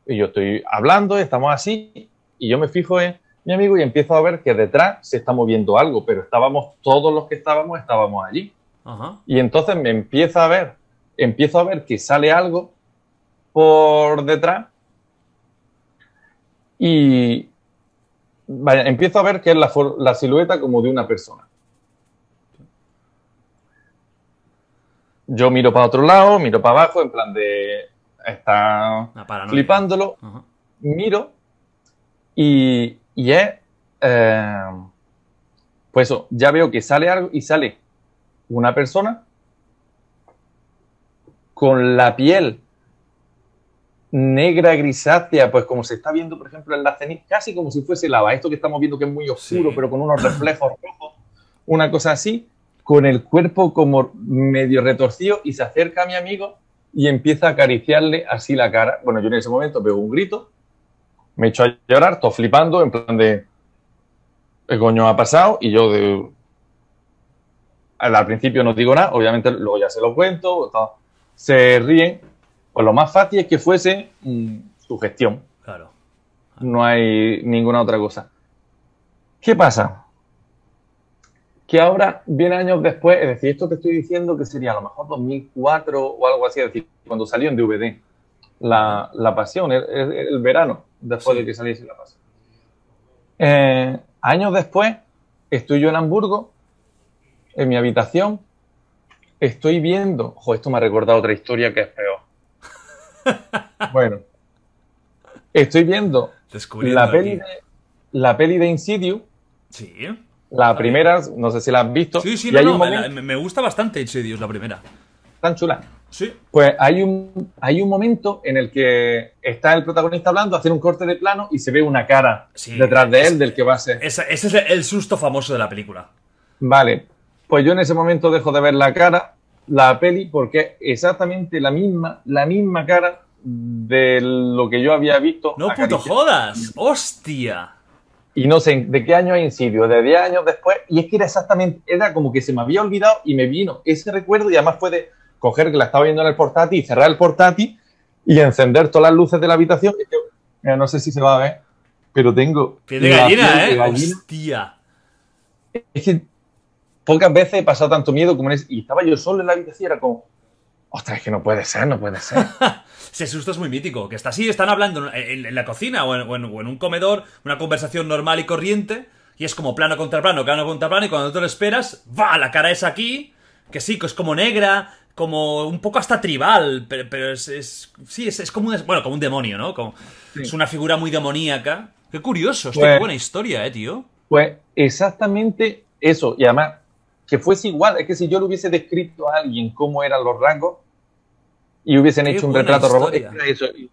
Y yo estoy hablando, estamos así, y yo me fijo en mi amigo y empiezo a ver que detrás se está moviendo algo, pero estábamos, todos los que estábamos, estábamos allí. Ajá. Y entonces me empieza a ver, empiezo a ver que sale algo por detrás y vaya, empiezo a ver que es la, la silueta como de una persona. Yo miro para otro lado, miro para abajo, en plan de está flipándolo, miro y, y es eh, pues eso, ya veo que sale algo y sale una persona con la piel negra grisácea, pues como se está viendo, por ejemplo, en la ceniza, casi como si fuese lava, esto que estamos viendo que es muy oscuro, Sí. pero con unos reflejos rojos, una cosa así, con el cuerpo como medio retorcido y se acerca a mi amigo y empieza a acariciarle así la cara. Bueno, yo en ese momento veo un grito, me echo a llorar, estoy flipando, en plan de, ¿qué coño ha pasado? Y yo de, al al principio no digo nada, obviamente luego ya se lo cuento, todo. se ríen. Pues lo más fácil es que fuese mm, su gestión, Claro. no hay ninguna otra cosa. ¿Qué pasa? Que ahora, viene años después, es decir, esto te estoy diciendo que sería a lo mejor 2004 o algo así, es decir, cuando salió en DVD la, la pasión, el, el- el verano, después Sí. de que saliese la pasión. Eh, años después, estoy yo en Hamburgo, en mi habitación, estoy viendo. Ojo, esto me ha recordado otra historia que es peor. [LAUGHS] bueno, estoy viendo la peli, de, la peli de Insidious. Sí. La primera, no sé si la has visto. Sí, sí, y no, hay no, un me, gusta bastante Insidious, la primera. tan chula. Sí. Pues hay un, hay un momento en el que está el protagonista hablando, hace un corte de plano y se ve una cara Sí, detrás de es- él del que va a ser. Esa- ese es el susto famoso de la película. Vale, pues yo en ese momento dejo de ver la cara, la peli, porque es exactamente la misma, la misma cara de lo que yo había visto. No, puto jodas. Hostia. Y no sé de qué año es Insidio, de 10 años después. Y es que era exactamente, era como que se me había olvidado y me vino ese recuerdo y además fue de coger que la estaba viendo en el portátil y cerrar el portátil y encender todas las luces de la habitación. Yo, no sé si se va a ver, pero tengo... Piel de gallina, piel de ¿eh? gallina. Hostia. Es que pocas veces he pasado tanto miedo como en ese. Y estaba yo solo en la habitación y era como, ostras, es que no puede ser, no puede ser. [LAUGHS] Ese susto es muy mítico. Que está así, están hablando en, en- en la cocina o en, o en- o en un comedor, una conversación normal y corriente. Y es como plano contra plano, plano contra plano. Y cuando tú lo esperas, va, la cara es aquí. Que sí, que es como negra, como un poco hasta tribal. Pero, pero es, es- Sí, es, es como un. Bueno, como un demonio, ¿no? Como, Es una figura muy demoníaca. Qué curioso, hostia, Pues- qué buena historia, eh, tío. Pues exactamente eso. Y además, que fuese igual. Es que si yo le hubiese descrito a alguien cómo eran los rasgos y hubiesen hecho un retrato eso. Y-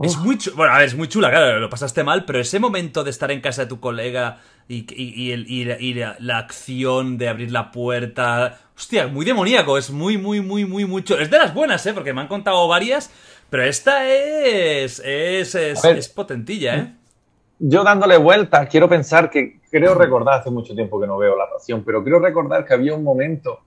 Es muy chula. Bueno, a ver, es muy chula, claro, lo pasaste mal, pero ese momento de estar en casa de tu colega y, y- y el- y la, y la- la acción de abrir la puerta. Hostia, muy demoníaco, es muy, muy, muy, muy, chulo. Es de las buenas, ¿eh? Porque me han contado varias, pero esta es. Es, es potentilla, ¿eh? Yo dándole vueltas, quiero pensar que, creo recordar, hace mucho tiempo que no veo la pasión, pero creo recordar que había un momento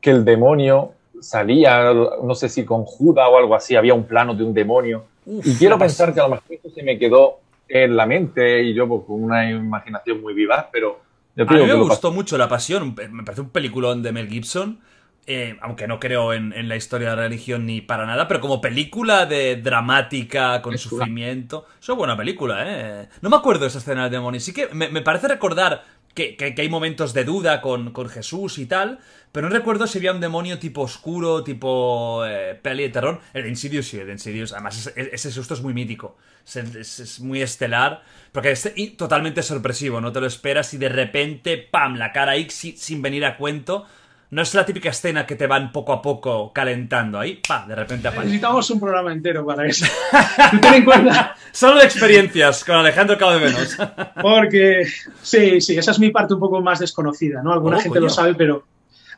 que el demonio salía, no sé si con Judas o algo así, había un plano de un demonio. Uf, y quiero pensar que a lo mejor esto se me quedó en la mente y yo pues, con una imaginación muy vivaz, pero yo A mí me que gustó mucho La Pasión, me parece un peliculón de Mel Gibson, eh, aunque no creo en, en la historia de la religión ni para nada, pero como película de dramática, con Es sufrimiento, es una buena película, ¿eh? No me acuerdo de esa escena del demonio, sí que me, me parece recordar que, que- que hay momentos de duda con, con Jesús y tal, pero no recuerdo si había un demonio tipo oscuro, tipo eh, peli de terror. El de Insidious sí, el de Insidious, además ese, ese susto es muy mítico, es, muy estelar, porque es y totalmente sorpresivo, no te lo esperas y de repente, ¡pam!, la cara ahí si- sin venir a cuento. No es la típica escena que te van poco a poco calentando ahí, ¡pam!, de repente aparece. Necesitamos un programa entero para eso. [LAUGHS] Ten en cuenta, Solo de experiencias con Alejandro Cabo de Menos. [LAUGHS] porque sí, sí, esa es mi parte un poco más desconocida, ¿no? Alguna Oh, gente coño. lo sabe, pero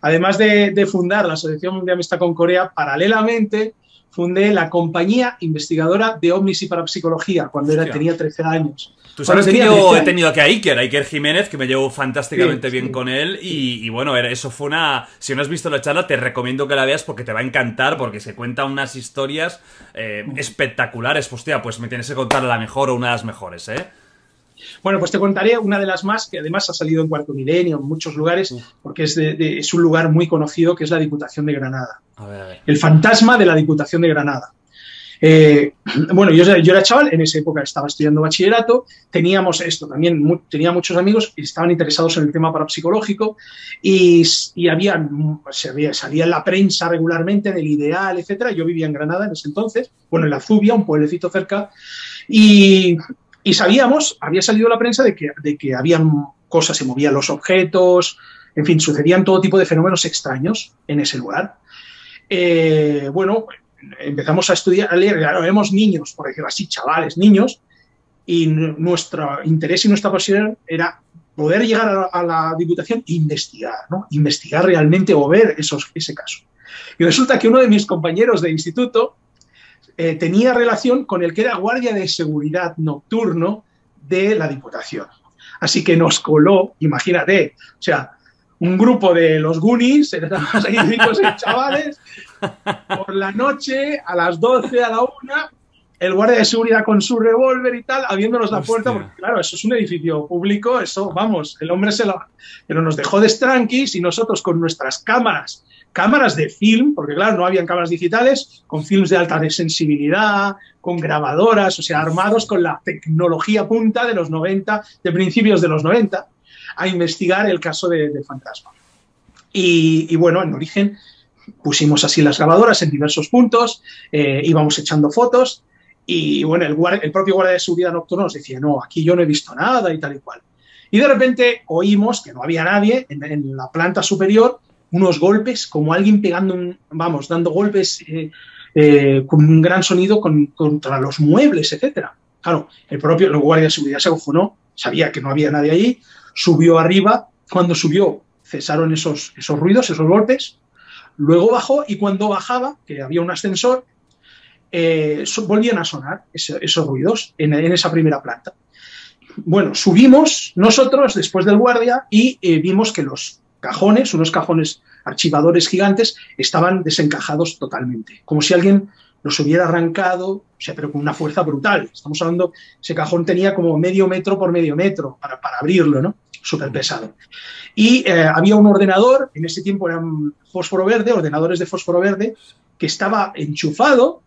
además de, de fundar la Asociación de Amistad con Corea, paralelamente fundé la compañía investigadora de ovnis y parapsicología cuando era, Hostia. tenía 13 años. Tú sabes que yo 13 he tenido aquí a Iker, a Iker Jiménez, que me llevo fantásticamente Sí, bien sí. con él. Y, y bueno, eso fue una. Si no has visto la charla, te recomiendo que la veas porque te va a encantar, porque se cuentan unas historias eh, espectaculares. Pues, tía, pues me tienes que contar la mejor o una de las mejores, ¿eh? Bueno, pues te contaré una de las más que además ha salido en Cuarto Milenio, en muchos lugares, porque es, de- de- es un lugar muy conocido que es la Diputación de Granada. A ver, a ver. El fantasma de la Diputación de Granada. Eh, [CLEARS THROAT] bueno, yo, yo era chaval, en esa época estaba estudiando bachillerato, teníamos esto también, mu- tenía muchos amigos que estaban interesados en el tema parapsicológico y, y había, se salía en la prensa regularmente, en el Ideal, etcétera. Yo vivía en Granada en ese entonces, bueno, en la Zubia, un pueblecito cerca, y, y sabíamos, había salido la prensa de que, de que habían cosas, se movían los objetos, en fin, sucedían todo tipo de fenómenos extraños en ese lugar. Eh, bueno, empezamos a estudiar, a leer, claro, éramos niños, por decirlo así, chavales, niños, y nuestro interés y nuestra pasión era poder llegar a la, a la Diputación e investigar, ¿no? Investigar realmente o ver esos, ese caso. Y resulta que uno de mis compañeros de instituto eh, tenía relación con el que era guardia de seguridad nocturno de la Diputación. Así que nos coló, imagínate, o sea, un grupo de los Goonies, [LAUGHS] éramos ahí cinco seis chavales, por la noche, a las 12, a la 1, el guardia de seguridad con su revólver y tal, abriéndonos la puerta, porque claro, eso es un edificio público, eso, vamos, el hombre se lo... Pero nos dejó de tranquis y nosotros con nuestras cámaras, cámaras de film, porque claro, no habían cámaras digitales, con films de alta sensibilidad, con grabadoras, o sea, armados con la tecnología punta de los 90, de principios de los 90, a investigar el caso de, de fantasma. Y, bueno, en origen pusimos así las grabadoras en diversos puntos, eh, íbamos echando fotos y bueno, el, propio guardia de seguridad nocturno nos decía, no, aquí yo no he visto nada y tal y cual. Y de repente oímos que no había nadie en la planta superior, unos golpes, como alguien pegando, un, vamos, dando golpes eh, eh, con un gran sonido con- contra los muebles, etcétera. Claro, el propio el guardia de seguridad se acojonó, sabía que no había nadie allí, subió arriba, cuando subió cesaron esos, esos ruidos, esos golpes, luego bajó y cuando bajaba, que había un ascensor, eh, volvían a sonar esos ruidos en, esa primera planta. Bueno, subimos nosotros después del guardia y vimos que los cajones, unos cajones archivadores gigantes, estaban desencajados totalmente, como si alguien los hubiera arrancado, o sea, pero con una fuerza brutal. Estamos hablando, ese cajón tenía como medio metro por medio metro para, para abrirlo, ¿no? Súper pesado. Y eh, había un ordenador, en ese tiempo eran fósforo verde, ordenadores de fósforo verde, que estaba enchufado,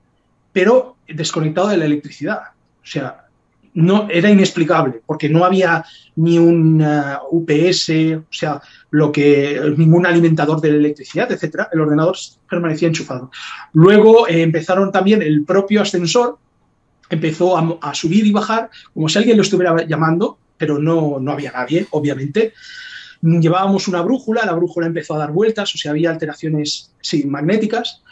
pero desconectado de la electricidad. O sea, no, era inexplicable, porque no había ni un eh, UPS, o sea, lo que, ningún alimentador de electricidad, etcétera. El ordenador permanecía enchufado. Luego eh, empezaron también el propio ascensor, empezó a, a subir y bajar, como si alguien lo estuviera llamando, pero no, no había nadie, obviamente. Llevábamos una brújula, la brújula empezó a dar vueltas, o sea, había alteraciones sí, magnéticas,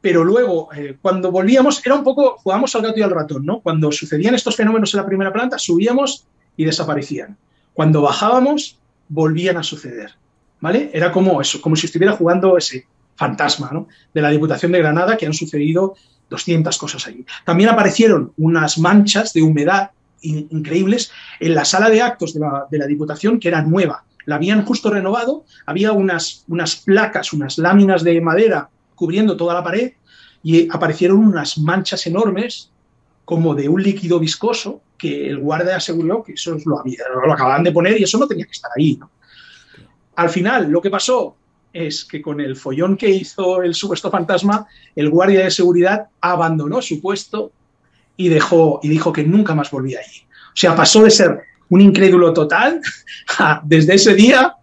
pero luego, eh, cuando volvíamos, era un poco, jugábamos al gato y al ratón, ¿no? Cuando sucedían estos fenómenos en la primera planta, subíamos y desaparecían. Cuando bajábamos, volvían a suceder, ¿vale? Era como eso, como si estuviera jugando ese fantasma, ¿no? De la Diputación de Granada, que han sucedido 200 cosas allí. También aparecieron unas manchas de humedad in- increíbles en la sala de actos de la, de la Diputación, que era nueva. La habían justo renovado, había unas, unas placas, unas láminas de madera cubriendo toda la pared y aparecieron unas manchas enormes como de un líquido viscoso que el guardia aseguró que eso lo, había, lo acababan de poner y eso no tenía que estar ahí. Al final, lo que pasó es que con el follón que hizo el supuesto fantasma, el guardia de seguridad abandonó su puesto y, dejó, y dijo que nunca más volvía allí. O sea, pasó de ser un incrédulo total [LAUGHS] desde ese día,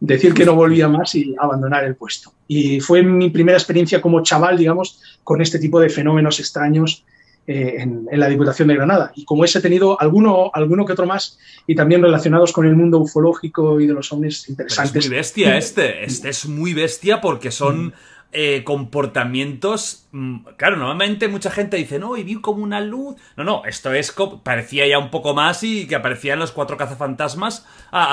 decir que no volvía más y abandonar el puesto. Y fue mi primera experiencia como chaval, digamos, con este tipo de fenómenos extraños eh, en, en, la Diputación de Granada. Y como ese he tenido alguno, alguno que otro más y también relacionados con el mundo ufológico y de los ovnis interesantes. Pero es muy bestia este. Este es muy bestia porque son eh, comportamientos. mm, Claro, normalmente mucha gente dice, no, y vi como una luz. No, no, esto es. Parecía ya un poco más y que aparecían los cuatro cazafantasmas a,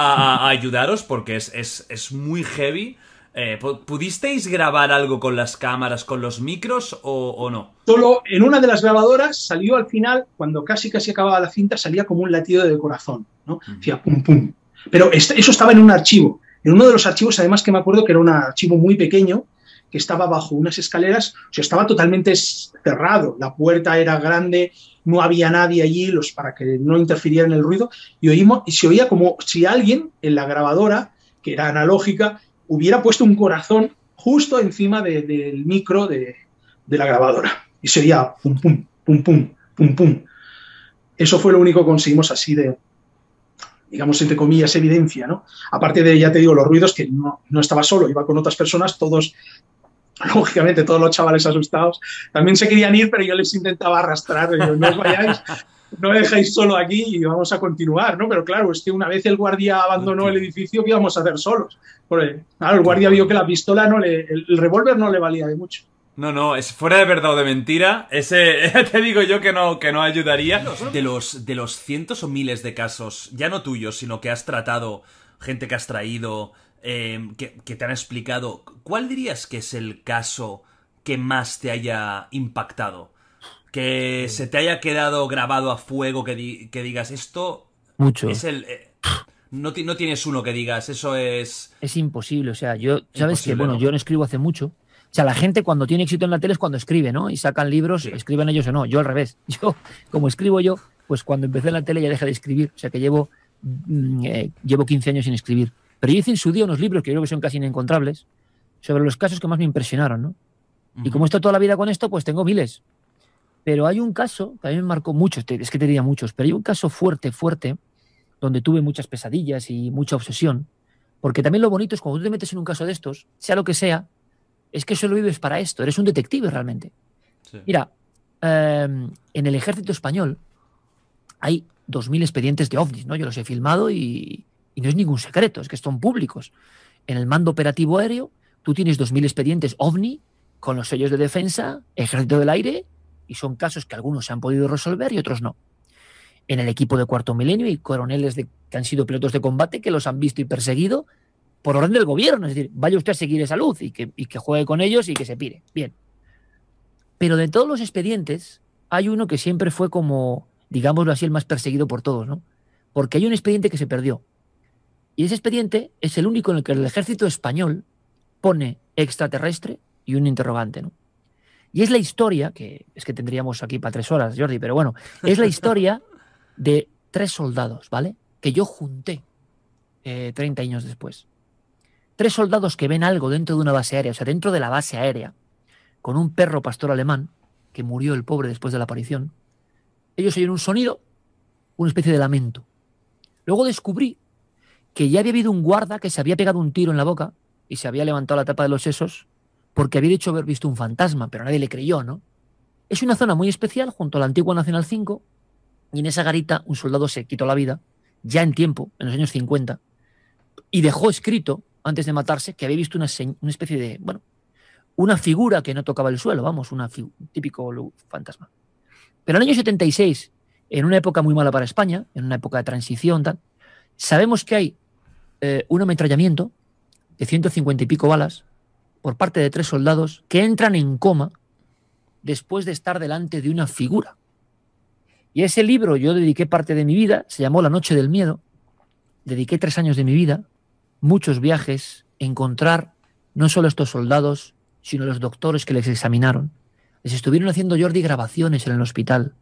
a- ayudaros porque es, es, es muy heavy. Eh, pu- ¿Pudisteis grabar algo con las cámaras, con los micros o, o no? Solo en una de las grabadoras salió al final, cuando casi casi acababa la cinta, salía como un latido de corazón, ¿no? Hacía pum pum. Pero este- eso estaba en un archivo. En uno de los archivos, además que me acuerdo que era un archivo muy pequeño, que estaba bajo unas escaleras, o sea, estaba totalmente cerrado. La puerta era grande, no había nadie allí los, para que no interfiriera en el ruido, y, oímos, y se oía como si alguien en la grabadora, que era analógica, hubiera puesto un corazón justo encima de- del micro de, de la grabadora. Y se oía pum, pum, pum, pum, pum, pum. Eso fue lo único que conseguimos así de, digamos, entre comillas, evidencia, ¿no? Aparte de, ya te digo, los ruidos, que no, no estaba solo, iba con otras personas, todos, [LAUGHS] lógicamente, todos los chavales asustados, también se querían ir, pero yo les intentaba arrastrar, no os vayáis, no me dejéis solo aquí y vamos a continuar, ¿no? Pero claro, es que una vez el guardia abandonó el edificio, ¿qué íbamos a hacer solos? Porque, claro, el guardia vio que la pistola no le, el, el revólver no le valía de mucho. No, no, es fuera de verdad o de mentira. Ese [LAUGHS] te digo yo que no, que no ayudaría. De los, de los cientos o miles de casos, ya no tuyos, sino que has tratado, gente que has traído, eh, que, que te han explicado, ¿cuál dirías que es el caso que más te haya impactado? Que se te haya quedado grabado a fuego, que, di- que digas, esto Mucho. es el... eh, no, ti- no tienes uno que digas, eso es... Es imposible. O sea, yo, sabes que, bueno, ¿no? yo no escribo hace mucho. O sea, la gente cuando tiene éxito en la tele es cuando escribe, ¿no? Y sacan libros, escriben ellos o no. Yo al revés. [LAUGHS] Yo, como escribo yo, pues cuando empecé en la tele ya dejé de escribir. O sea, que llevo, mm, eh, llevo 15 años sin escribir. Pero yo hice en su día unos libros que creo que son casi inencontrables sobre los casos que más me impresionaron, ¿no? Y como he estado toda la vida con esto, pues tengo miles. Pero hay un caso que a mí me marcó mucho, es que te diría muchos, pero hay un caso fuerte, fuerte, donde tuve muchas pesadillas y mucha obsesión, Porque también lo bonito es cuando tú te metes en un caso de estos, sea lo que sea, es que solo vives para esto, eres un detective realmente. Mira, eh, en el ejército español hay 2.000 expedientes de ovnis, ¿no? Yo los he filmado y, y no es ningún secreto, es que son públicos. En el mando operativo aéreo, tú tienes 2.000 expedientes ovni con los sellos de defensa, ejército del aire, y son casos que algunos se han podido resolver y otros no. En el equipo de cuarto milenio hay coroneles que han sido pilotos de combate que los han visto y perseguido por orden del gobierno. Es decir, vaya usted a seguir esa luz y que, y que juegue con ellos y que se pire. Bien. Pero de todos los expedientes, hay uno que siempre fue como, digámoslo así, el más perseguido por todos, ¿no? Porque hay un expediente que se perdió. Y ese expediente es el único en el que el ejército español pone extraterrestre y un interrogante, ¿no? Y es la historia, que es que tendríamos aquí para tres horas, Jordi, pero bueno, es la historia [LAUGHS] de tres soldados, ¿vale? Que yo junté eh, 30 años después. Tres soldados que ven algo dentro de una base aérea, o sea, dentro de la base aérea, con un perro pastor alemán, que murió el pobre después de la aparición. Ellos oyen un sonido, una especie de lamento. Luego descubrí que ya había habido un guarda que se había pegado un tiro en la boca y se había levantado la tapa de los sesos porque había dicho haber visto un fantasma, pero nadie le creyó, ¿no? Es una zona muy especial junto a la antigua Nacional 5 y en esa garita un soldado se quitó la vida, ya en tiempo, en los años 50, y dejó escrito, antes de matarse, que había visto una, una especie de, bueno, una figura que no tocaba el suelo, vamos, un típico fantasma. Pero en el año 76, en una época muy mala para España, en una época de transición, sabemos que hay eh, un ametrallamiento de 150 y pico balas por parte de tres soldados que entran en coma después de estar delante de una figura. Y ese libro yo dediqué parte de mi vida, se llamó La Noche del Miedo, dediqué tres años de mi vida, muchos viajes, encontrar no solo estos soldados, sino los doctores que les examinaron. Les estuvieron haciendo Jordi grabaciones en el hospital,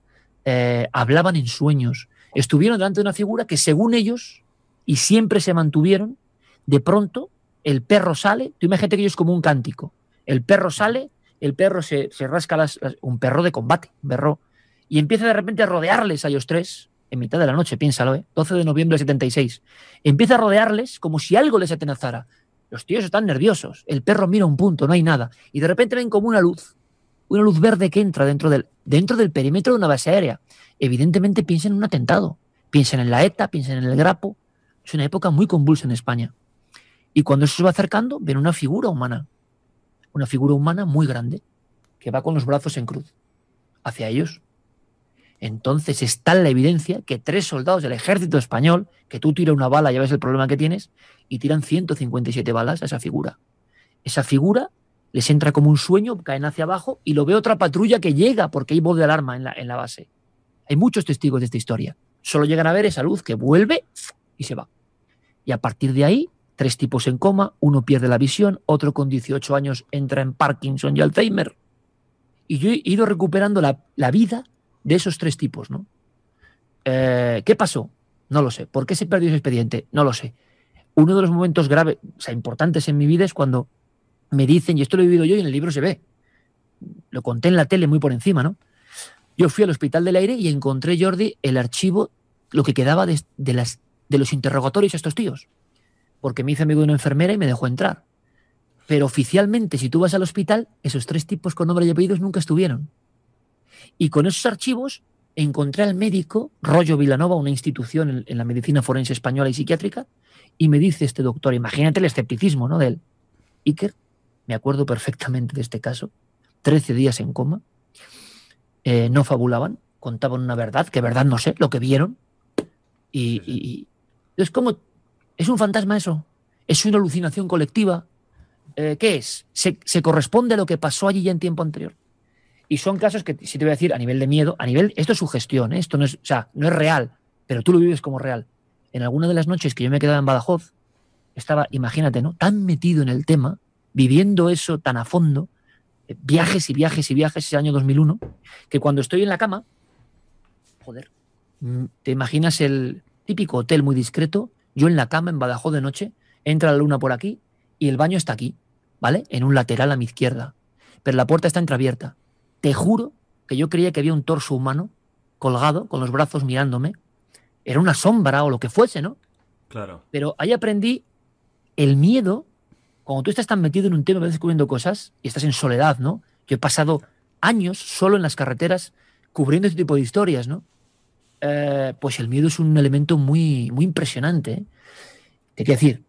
eh, hablaban en sueños, estuvieron delante de una figura que según ellos, y siempre se mantuvieron, de pronto el perro sale, tú imagínate que ellos como un cántico, el perro sale, el perro se, rasca las, un perro de combate, un perro, y empieza de repente a rodearles a ellos tres, en mitad de la noche, piénsalo, ¿eh? 12 de noviembre de 76, empieza a rodearles como si algo les atenazara. Los tíos están nerviosos, el perro mira un punto, no hay nada, y de repente ven como una luz, una luz verde que entra dentro del, dentro del perímetro de una base aérea. Evidentemente piensen en un atentado, piensen en la ETA, piensen en el Grapo. Es una época muy convulsa en España. Y cuando eso se va acercando, ven una figura humana, una figura humana muy grande, que va con los brazos en cruz hacia ellos. Entonces está la evidencia que tres soldados del ejército español, que tú tiras una bala, ya ves el problema que tienes, y tiran 157 balas a esa figura. Esa figura les entra como un sueño, caen hacia abajo y lo ve otra patrulla que llega porque hay voz de alarma en la, en la base. Hay muchos testigos de esta historia. Solo llegan a ver esa luz que vuelve y se va. Y a partir de ahí tres tipos en coma, uno pierde la visión, otro con 18 años entra en Parkinson y Alzheimer. Y yo he ido recuperando la, vida de esos tres tipos, ¿no? Eh, ¿Qué pasó? No lo sé. ¿Por qué se perdió ese expediente? No lo sé. Uno de los momentos graves, o sea, importantes en mi vida es cuando me dicen, y esto lo he vivido yo y en el libro se ve, lo conté en la tele muy por encima, ¿no? Yo fui al Hospital del Aire y encontré, Jordi, el archivo, lo que quedaba de, las, de los interrogatorios a estos tíos porque me hice amigo de una enfermera y me dejó entrar. Pero oficialmente, si tú vas al hospital, esos tres tipos con nombre y apellidos nunca estuvieron. Y con esos archivos encontré al médico, Rollo Vilanova, una institución en, la medicina forense española y psiquiátrica, y me dice este doctor, imagínate el escepticismo ¿no? de él. Iker, me acuerdo perfectamente de este caso, 13 días en coma, eh, no fabulaban, contaban una verdad, que verdad no sé, lo que vieron, y, y es como ¿Es un fantasma eso? ¿Es una alucinación colectiva? Eh, ¿Qué es? ¿Se, corresponde a lo que pasó allí ya en tiempo anterior? Y son casos que, si te voy a decir, a nivel de miedo, a nivel, esto es sugestión, ¿eh? esto no es, o sea, no es real, pero tú lo vives como real. En alguna de las noches que yo me quedaba en Badajoz, estaba, imagínate, ¿no? Tan metido en el tema, viviendo eso tan a fondo, eh, viajes y viajes y viajes ese año 2001, que cuando estoy en la cama, joder, mm, te imaginas el típico hotel muy discreto, yo en la cama, en Badajoz de noche, entra la luna por aquí y el baño está aquí, ¿vale? En un lateral a mi izquierda. Pero la puerta está entreabierta. Te juro que yo creía que había un torso humano colgado, con los brazos mirándome. Era una sombra o lo que fuese, ¿no? Claro. Pero ahí aprendí el miedo, cuando tú estás tan metido en un tema, vas descubriendo cosas y estás en soledad, ¿no? Yo he pasado años solo en las carreteras cubriendo este tipo de historias, ¿no? Eh, pues el miedo es un elemento muy, muy impresionante. ¿eh? Te quiero decir,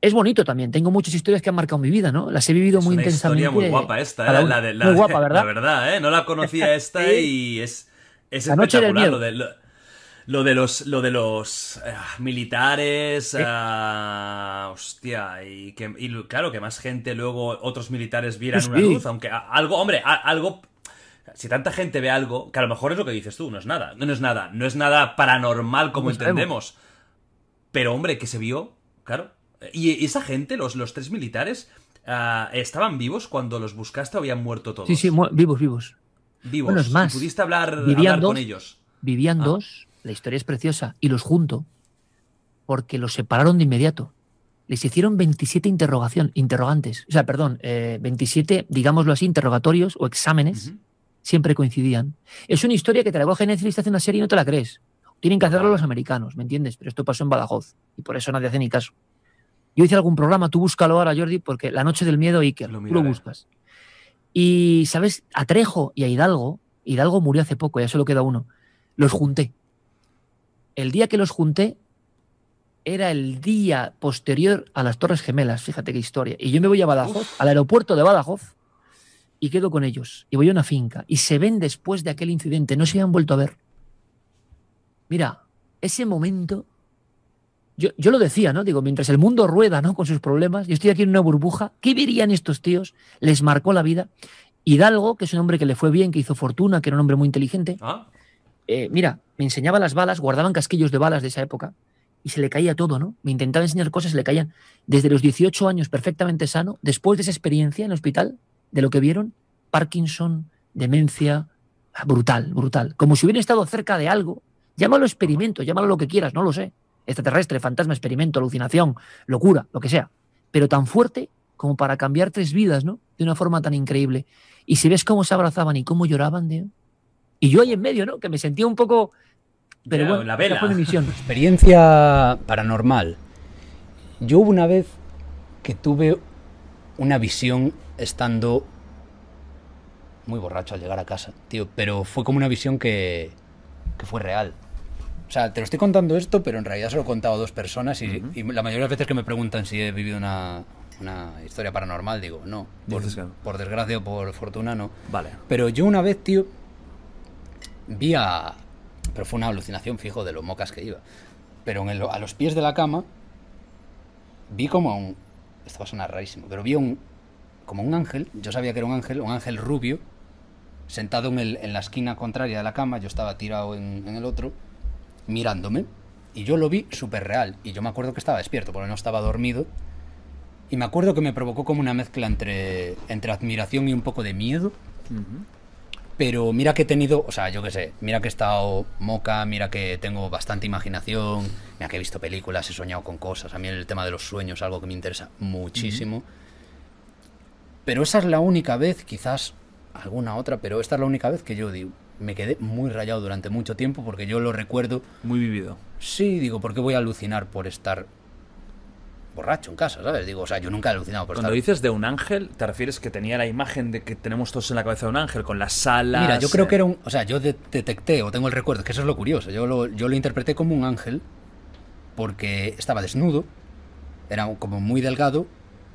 es bonito también. Tengo muchas historias que han marcado mi vida, ¿no? Las he vivido Es muy una intensamente. historia muy guapa esta, ¿eh? La de, la muy guapa, [LAUGHS] ¿verdad? La verdad, ¿eh? No la conocía [LAUGHS] esta Sí. y es, es La noche del espectacular. miedo. Lo de, lo, lo de los, lo de los ah, militares, ah, hostia, y que y lo- claro que más gente luego otros militares vieran Sí, una sí. luz, aunque algo, hombre, algo si tanta gente ve algo, que a lo mejor es lo que dices tú, no es nada, no, es nada, no es nada paranormal como No entendemos. Pero hombre, que se vio, claro. Y esa gente, los, los tres militares, ah, ¿estaban vivos cuando los buscaste o habían muerto todos? Sí, sí, mu- vivos, vivos. Vivos. Bueno, es más, ¿Y pudiste hablar, hablar con dos. ellos? Vivían Ah. dos, la historia es preciosa, y los junto porque los separaron de inmediato. Les hicieron 27 interrogación, interrogantes, o sea, perdón, eh, 27, digámoslo así, interrogatorios o exámenes. Siempre coincidían. Es una historia que te la coge Netflix, te hace una serie y no te la crees. Tienen que hacerlo los americanos, ¿me entiendes? Pero esto pasó en Badajoz y por eso nadie hace ni caso. Yo hice algún programa, tú búscalo ahora, Jordi, porque La Noche del Miedo, Iker, Lo tú lo buscas. Y, ¿sabes? A Trejo y a Hidalgo, Hidalgo murió hace poco, ya solo queda uno, los junté. El día que los junté era el día posterior a las Torres Gemelas, fíjate qué historia. Y yo me voy a Badajoz, al aeropuerto de Badajoz, y quedo con ellos. Y voy a una finca. Y se ven después de aquel incidente, no se han vuelto a ver. Mira, ese momento, yo, yo lo decía, ¿no? Digo, mientras el mundo rueda, ¿no? Con sus problemas, yo estoy aquí en una burbuja, ¿qué verían estos tíos? Les marcó la vida. Hidalgo, que es un hombre que le fue bien, que hizo fortuna, que era un hombre muy inteligente, Ah, eh, mira, me enseñaba las balas, guardaban casquillos de balas de esa época y se le caía todo, ¿no? Me intentaba enseñar cosas, se le caían. Desde los 18 años perfectamente sano, después de esa experiencia en el hospital, de lo que vieron, Parkinson, demencia, ah, brutal, brutal. Como si hubiera estado cerca de algo. Llámalo experimento, llámalo lo que quieras, no lo sé. Extraterrestre, fantasma, experimento, alucinación, locura, lo que sea. Pero tan fuerte como para cambiar tres vidas, ¿no? De una forma tan increíble. Y si ves cómo se abrazaban y cómo lloraban, tío. Y yo ahí en medio, ¿no? Que me sentía un poco. Pero bueno, la vela. fue mi misión. [LAUGHS] Experiencia paranormal. Yo hubo una vez que tuve una visión estando muy borracho al llegar a casa, tío, pero fue como una visión que, que fue real. O sea, te lo estoy contando esto, pero en realidad se lo he contado a dos personas y, y la mayoría de las veces que me preguntan si he vivido una, una historia paranormal, digo, no. Por, Dices que no. por desgracia o por fortuna, no. vale. Pero yo una vez, tío, vi a... Pero fue una alucinación, fijo, de lo mocas que iba. Pero en el- a los pies de la cama vi como a un... Esto va a sonar rarísimo, pero vi a un... Como un ángel, yo sabía que era un ángel, un ángel rubio, sentado en, el- en la esquina contraria de la cama, yo estaba tirado en, el otro, mirándome. Y yo lo vi súper real. Y yo me acuerdo que estaba despierto, porque no estaba dormido. Y me acuerdo que me provocó como una mezcla entre, entre admiración y un poco de miedo. Pero mira que he tenido, o sea, yo qué sé, mira que he estado moca, mira que tengo bastante imaginación, mira que he visto películas, he soñado con cosas. A mí el tema de los sueños algo que me interesa muchísimo. Pero esa es la única vez, quizás alguna otra, pero esta es la única vez que yo digo, me quedé muy rayado durante mucho tiempo porque yo lo recuerdo. Muy vivido. Sí, digo, ¿por qué voy a alucinar por estar borracho en casa, ¿sabes? Digo, o sea, yo nunca he alucinado por Cuando estar dices de un ángel, ¿te refieres que tenía la imagen de que tenemos todos en la cabeza de un ángel con las alas? Mira, yo creo eh, que era un. O sea, yo de- detecté o tengo el recuerdo, que eso es lo curioso. Yo lo, yo lo interpreté como un ángel porque estaba desnudo, era como muy delgado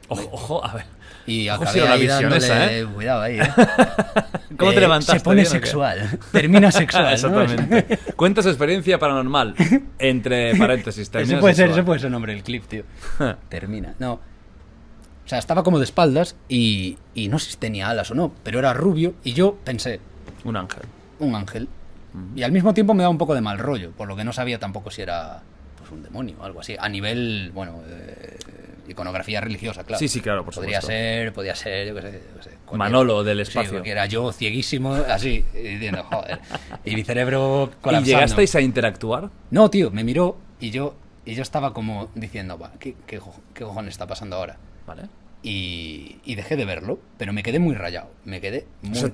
Ojo, ojo, a ver. Y acabé era una ahí visión dándole- esa, ¿eh? Cuidado ahí, ¿eh? [LAUGHS] ¿Cómo te Eh, levantaste? Se pone bien sexual, termina sexual. [LAUGHS] ¿no? Exactamente. [LAUGHS] Cuentas experiencia paranormal. Entre paréntesis. termina Ese puede ser, sexual. ese puede ser el nombre del clip, tío. Termina. No. O sea, estaba como de espaldas y, y no sé si tenía alas o no, pero era rubio y yo pensé, Un ángel. un ángel. Y al mismo tiempo me daba un poco de mal rollo, por lo que no sabía tampoco si era pues un demonio o algo así. A nivel, bueno, eh, iconografía religiosa, claro. Sí, sí, claro, por Podría supuesto. ser, podía ser, yo qué sé. yo qué sé, Manolo del Sí, espacio. cualquiera. yo cieguísimo, así, y diciendo, joder. Y mi cerebro ¿Y colapsando. llegasteis a interactuar? No, tío, me miró y yo, y yo estaba como diciendo, "Va, ¿qué, qué, qué cojones está pasando ahora? Vale. Y, y dejé de verlo, pero me quedé muy rayado. Me quedé muy... O sea,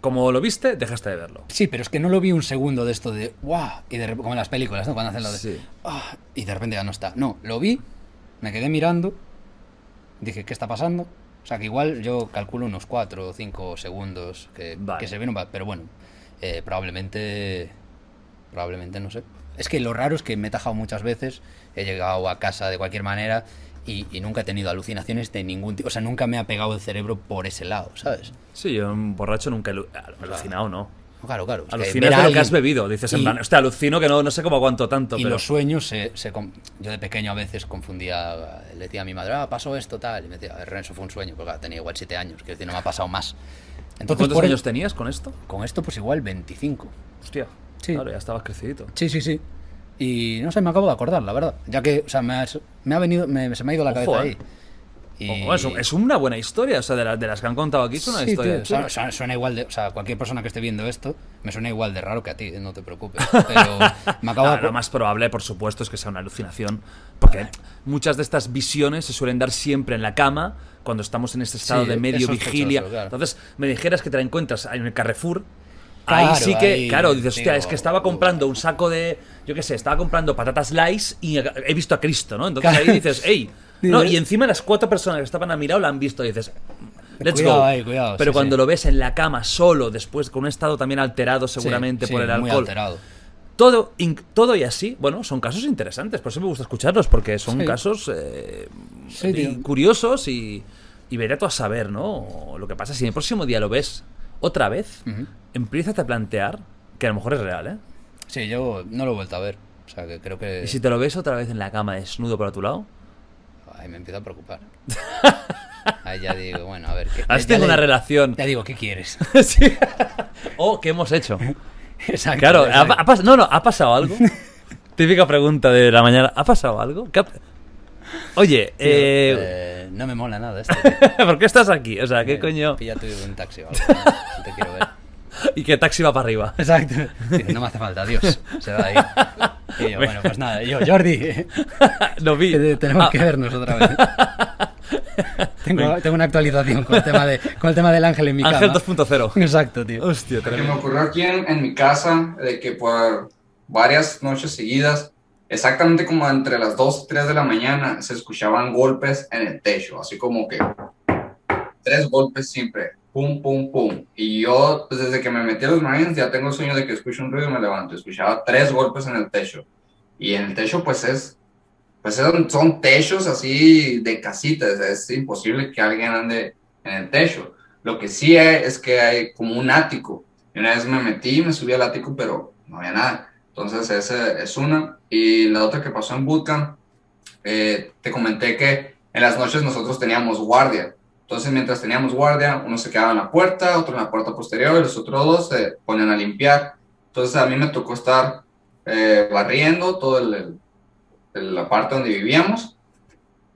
como lo viste, dejaste de verlo. Sí, pero es que no lo vi un segundo de esto de ¡guau! Y de como en las películas, ¿no? Cuando hacen lo de Sí. "Ah", y de repente ya no está. No, lo vi Me quedé mirando. Dije, ¿qué está pasando? O sea, que igual yo calculo unos 4 o 5 segundos que, Vale. que se vieron, pero bueno, eh, probablemente. Probablemente, no sé. Es que lo raro es que me he tajado muchas veces, he llegado a casa de cualquier manera y, y nunca he tenido alucinaciones de ningún tipo. O sea, nunca me ha pegado el cerebro por ese lado, ¿sabes? Sí, yo un borracho nunca alucinado, ¿no. Claro, claro. Alucinas de lo que has bebido. Dices en plan, hostia, alucino que no, no sé cómo aguanto tanto. Y pero... los sueños se, se Yo de pequeño a veces confundía. Le decía a mi madre, ah, pasó esto, tal. Y me decía, "A ver, eso fue un sueño, porque claro, tenía igual 7 años, que decir, no me ha pasado más. Entonces, ¿Cuántos años el- tenías con esto? Con esto, pues igual 25. Hostia, Sí. claro, ya estabas crecidito. Sí, sí, sí. Y no sé, me acabo de acordar, la verdad. Ya que, o sea, me ha, me ha venido, me- se me ha ido la Ojo, cabeza eh. ahí. Y- Ojo, es, es una buena historia, o sea, de, la- de las que han contado aquí es una Sí, historia tío, suena, igual de. O sea, cualquier persona que esté viendo esto me suena igual de raro que a ti, no te preocupes. [LAUGHS] Pero me acabo No, de. lo más probable, por supuesto, es que sea una alucinación. Porque muchas de estas visiones se suelen dar siempre en la cama, cuando estamos en este estado Sí, de medio vigilia. claro. Entonces, me dijeras que te la encuentras en el Carrefour. Claro, ahí sí que, ahí claro, dices, hostia, digo, es que estaba comprando un saco de, yo qué sé, estaba comprando patatas Lays y he visto a Cristo, ¿no? Entonces ahí dices, hey, no, y encima las cuatro personas que estaban a mirar la han visto y dices, let's Cuidado go. ahí, cuidado, Pero sí, cuando sí. lo ves en la cama solo, después con un estado también alterado seguramente Sí, por el muy alcohol, alterado. todo, in- todo y así, bueno, son casos interesantes, por eso me gusta escucharlos, porque son casos eh, y tío. curiosos y, y veré tú a saber, ¿no? Lo que pasa si el próximo día lo ves otra vez, Ujú. empiezas a plantear que a lo mejor es real, ¿eh? Sí, yo no lo he vuelto a ver. O sea, que creo que. Y si te lo ves otra vez en la cama desnudo por tu lado, Ahí me empiezo a preocupar. [LAUGHS] Ahí ya digo, bueno, a ver. ¿qué, has tenido una relación. Ya digo, ¿qué quieres? [LAUGHS] Sí. [LAUGHS] oh, ¿qué hemos hecho? Exacto. Claro, exacto. ha no, no, ¿ha pasado algo? Típica pregunta de la mañana, ¿ha pasado algo? ¿Qué ha- Oye, Tío, eh, eh, no me mola nada esto. ¿por qué estás aquí? O sea, ¿qué Eh, coño? Pilla tú un taxi o algo. ¿no? No te quiero ver. Y que taxi va para arriba. Exacto. No me hace falta, adiós. Se va ahí. Y yo, bueno, pues nada, yo, Jordi, [LAUGHS] Lo vi. que tenemos Ah, que vernos otra vez. [LAUGHS] Tengo, tengo una actualización con el tema, de, con el tema del ángel en mi Ángel cama. 2.0. Exacto, tío. Hostia, que me ocurrió aquí en, en mi casa, de que por varias noches seguidas, exactamente como entre las 2 y 3 de la mañana, se escuchaban golpes en el techo, así como que tres golpes siempre, pum, pum, pum. Y yo, pues desde que me metí a los Marines, ya tengo el sueño de que escucho un ruido y me levanto. Escuchaba tres golpes en el techo. Y en el techo, pues es, pues son, son techos así de casitas, es imposible que alguien ande en el techo. Lo que sí es que hay como un ático. Y una vez me metí, me subí al ático, pero no había nada. Entonces, esa es una. Y la otra que pasó en Bootcamp, eh, te comenté que en las noches nosotros teníamos guardia. Entonces, mientras teníamos guardia, uno se quedaba en la puerta, otro en la puerta posterior, y los otros dos se ponían a limpiar. Entonces, a mí me tocó estar eh, barriendo toda la parte donde vivíamos.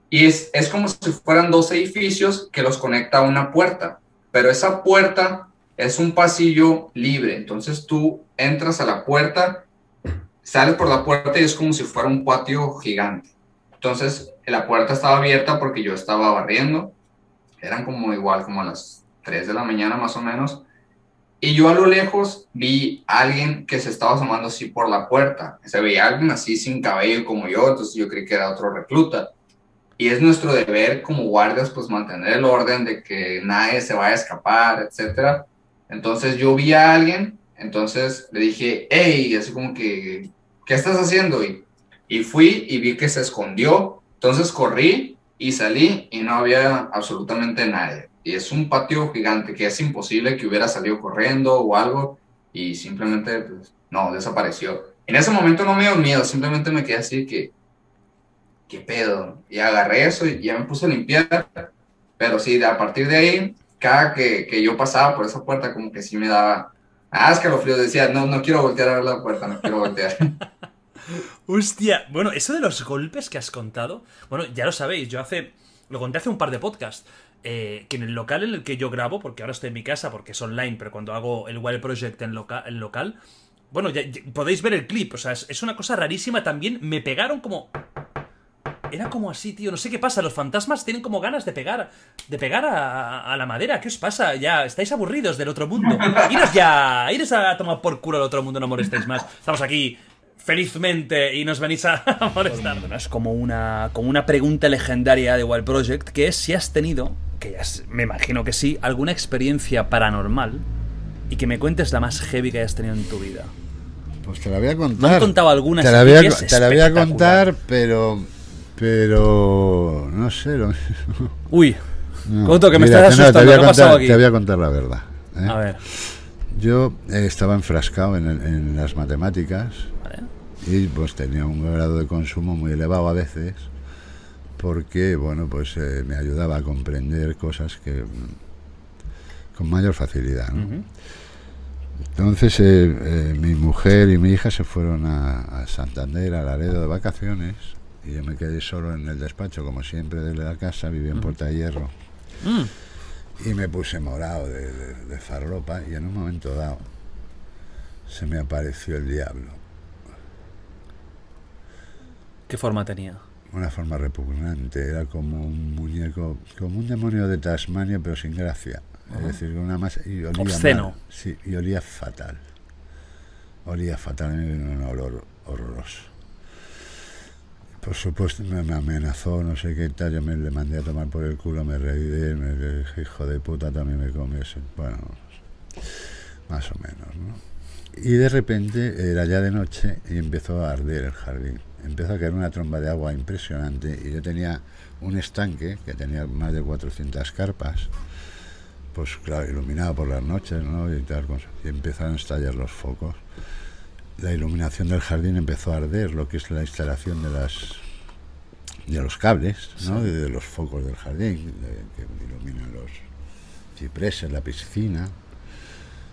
Y es, es como si fueran dos edificios que los conecta a una puerta. Pero esa puerta es un pasillo libre. Entonces, tú entras a la puerta, sales por la puerta y es como si fuera un patio gigante. Entonces, la puerta estaba abierta porque yo estaba barriendo. Eran como igual, como a las 3 de la mañana más o menos. Y yo a lo lejos vi a alguien que se estaba asomando así por la puerta. Se veía alguien así sin cabello como yo, entonces yo creí que era otro recluta. Y es nuestro deber como guardias pues mantener el orden de que nadie se vaya a escapar, etcétera. Entonces yo vi a alguien, entonces le dije, hey, así como que, ¿qué estás haciendo? Y, y fui y vi que se escondió. Entonces corrí y salí y no había absolutamente nadie. Y es un patio gigante que es imposible que hubiera salido corriendo o algo y simplemente, pues, no, desapareció. En ese momento no me dio miedo, simplemente me quedé así que, ¿qué pedo? Y agarré eso y ya me puse a limpiar. Pero sí, a partir de ahí, cada que, que yo pasaba por esa puerta, como que sí me daba, ah, escalofríos, decía, no, no quiero voltear a ver la puerta, no quiero voltear. [LAUGHS] Hostia, bueno, eso de los golpes que has contado, bueno, ya lo sabéis, yo hace, lo conté hace un par de podcasts, eh, que en el local en el que yo grabo, porque ahora estoy en mi casa porque es online, pero cuando hago el Wild Project en, en local, bueno, ya, podéis ver el clip, o sea, es, una cosa rarísima también, me pegaron como... Era como así, tío, no sé qué pasa, los fantasmas tienen como ganas de pegar, de pegar a, a la madera, ¿qué os pasa? Ya, estáis aburridos del otro mundo. Iros ya, iros a tomar por culo al otro mundo, no molestéis más. Estamos aquí felizmente y nos venís a [LAUGHS] molestar. Es como una, como una pregunta legendaria de Wild Project, que es si has tenido, que ya es- me imagino que sí, alguna experiencia paranormal y que me cuentes la más heavy que hayas tenido en tu vida. Pues te la voy a contar. Me han contado algunas Te la voy a, que es te la voy a contar, pero. Pero. No sé. Lo, [LAUGHS] Uy, No, Coto, que me mira, estás no, te asustando, voy a ¿qué ha pasado contar- aquí? Te voy a contar la verdad. ¿eh? A ver. Yo eh, estaba enfrascado en, el- en las matemáticas Vale. Y pues tenía un grado de consumo muy elevado a veces porque, bueno, pues eh, me ayudaba a comprender cosas que mm, con mayor facilidad. Entonces eh, eh, mi mujer y mi hija se fueron a, a Santander, a Laredo de vacaciones y yo me quedé solo en el despacho, como siempre, de la casa, vivía en Puerta de Hierro Mm. y me puse morado de, de, de farlopa y en un momento dado se me apareció el diablo, ¿Qué forma tenía? una forma repugnante, era como un muñeco, como un demonio de Tasmania pero sin gracia, es decir, una masa y olía Obsceno. mal. sí, y olía fatal, olía fatal, un olor horroroso. Por supuesto me, me amenazó, no sé qué tal, yo me le mandé a tomar por el culo, me reí de él, me dije, hijo de puta, también me comes. Bueno, más o menos, ¿no? Y de repente era ya de noche y empezó a arder el jardín. Empezó a caer una tromba de agua impresionante y yo tenía un estanque que tenía más de 400 carpas, pues claro, iluminado por las noches, ¿no? Y tal. Y empezaron a estallar los focos. La iluminación del jardín empezó a arder, lo que es la instalación de las de los cables, ¿no? Sí. De, de los focos del jardín, de- que iluminan los cipreses, la piscina.